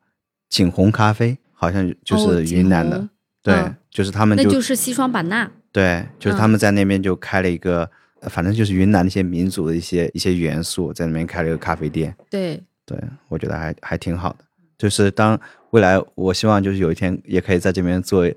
景洪咖啡，好像就是云南的，对，就是他们，那就是西双版纳。对，就是他们在那边就开了一个，反正就是云南那些民族的一些一些元素，在那边开了一个咖啡店。对，对我觉得还还挺好的。就是当未来，我希望就是有一天也可以在这边做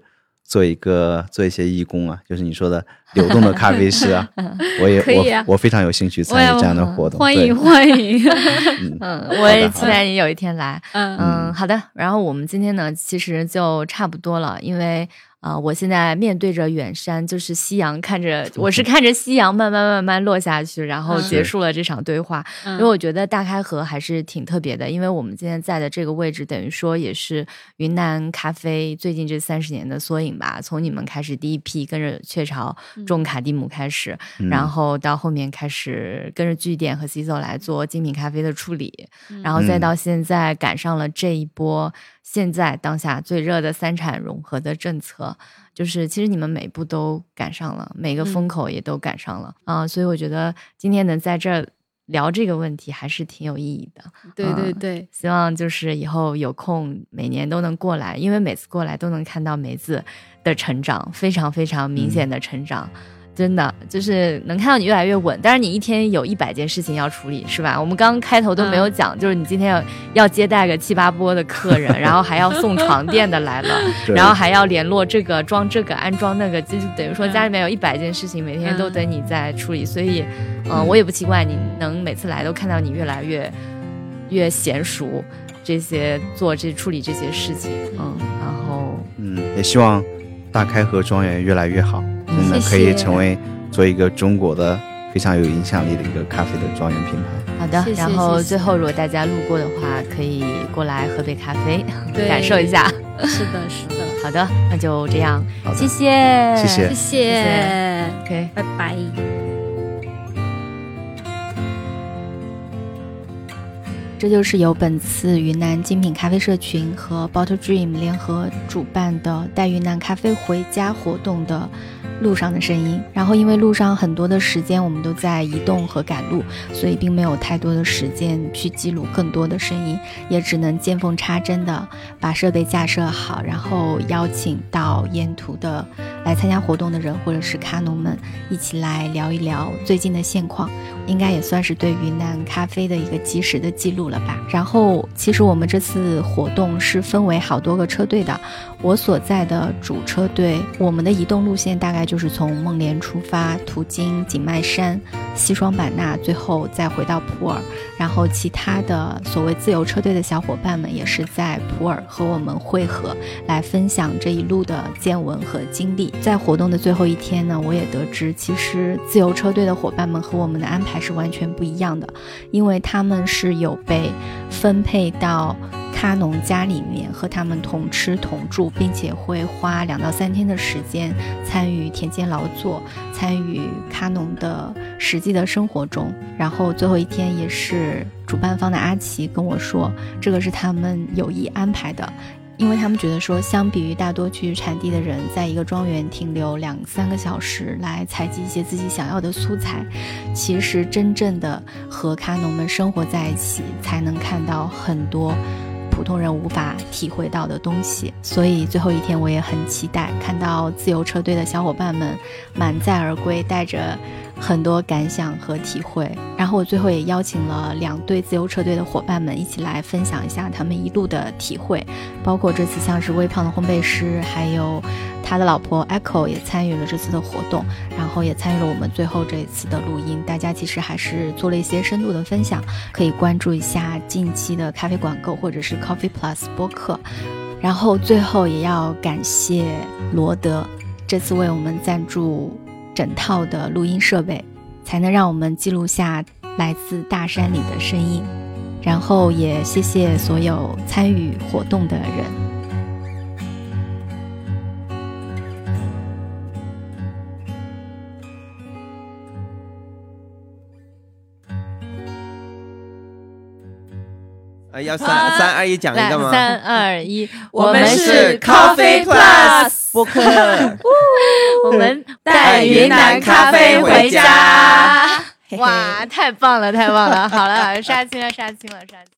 做一个做一些义工啊，就是你说的 流动的咖啡师啊，我也我我非常有兴趣参与这样的活动。欢迎欢迎，嗯，我也期待你有一天来。嗯嗯，好的。然后我们今天呢，其实就差不多了，因为。啊，我现在面对着远山，就是夕阳，看着 我是看着夕阳慢慢慢慢落下去，然后结束了这场对话。因为我觉得大开河还是挺特别的，因为我们今天在的这个位置，等于说也是云南咖啡最近这三十年的缩影吧。从你们开始第一批跟着雀巢种卡蒂姆开始，然后到后面开始跟着据点和 CISO 来做精品咖啡的处理，然后再到现在赶上了这一波。现在当下最热的三产融合的政策，就是其实你们每步都赶上了，每个风口也都赶上了啊，所以我觉得今天能在这儿聊这个问题还是挺有意义的。对对对，希望就是以后有空每年都能过来，因为每次过来都能看到梅子的成长，非常非常明显的成长。真的就是能看到你越来越稳，但是你一天有一百件事情要处理，是吧？我们刚开头都没有讲，就是你今天要要接待个七八波的客人，然后还要送床垫的来了，然后还要联络这个装这个安装那个，就等于说家里面有一百件事情，每天都等你在处理。所以，嗯，我也不奇怪你能每次来都看到你越来越越娴熟这些做这处理这些事情，嗯，然后嗯，也希望大开河庄园越来越好。真的可以成为做一个中国的非常有影响力的一个咖啡的庄园品牌。好的，然后最后如果大家路过的话，可以过来喝杯咖啡，感受一下。是的，是的。好的，那就这样，谢谢，谢谢，谢谢。OK，拜拜。这就是由本次云南精品咖啡社群和 Bottle Dream 联合主办的带云南咖啡回家活动的。路上的声音，然后因为路上很多的时间我们都在移动和赶路，所以并没有太多的时间去记录更多的声音，也只能见缝插针的把设备架设好，然后邀请到沿途的来参加活动的人或者是咖农们一起来聊一聊最近的现况，应该也算是对云南咖啡的一个及时的记录了吧。然后其实我们这次活动是分为好多个车队的。我所在的主车队，我们的移动路线大概就是从孟连出发，途经景迈山、西双版纳，最后再回到普洱。然后其他的所谓自由车队的小伙伴们也是在普洱和我们汇合，来分享这一路的见闻和经历。在活动的最后一天呢，我也得知，其实自由车队的伙伴们和我们的安排是完全不一样的，因为他们是有被分配到。卡农家里面和他们同吃同住，并且会花两到三天的时间参与田间劳作，参与卡农的实际的生活中。然后最后一天也是主办方的阿奇跟我说，这个是他们有意安排的，因为他们觉得说，相比于大多去产地的人在一个庄园停留两三个小时来采集一些自己想要的素材，其实真正的和咖农们生活在一起，才能看到很多。普通人无法体会到的东西，所以最后一天我也很期待看到自由车队的小伙伴们满载而归，带着很多感想和体会。然后我最后也邀请了两队自由车队的伙伴们一起来分享一下他们一路的体会，包括这次像是微胖的烘焙师，还有。他的老婆 Echo 也参与了这次的活动，然后也参与了我们最后这一次的录音。大家其实还是做了一些深度的分享，可以关注一下近期的咖啡馆购或者是 Coffee Plus 播客。然后最后也要感谢罗德，这次为我们赞助整套的录音设备，才能让我们记录下来自大山里的声音。然后也谢谢所有参与活动的人。呃，要三三二一讲一个吗？三二一，我们是 Coffee Plus 播客，我们带云南咖啡回家。哇，太棒了，太棒了！好了，杀青了，杀青了，杀青。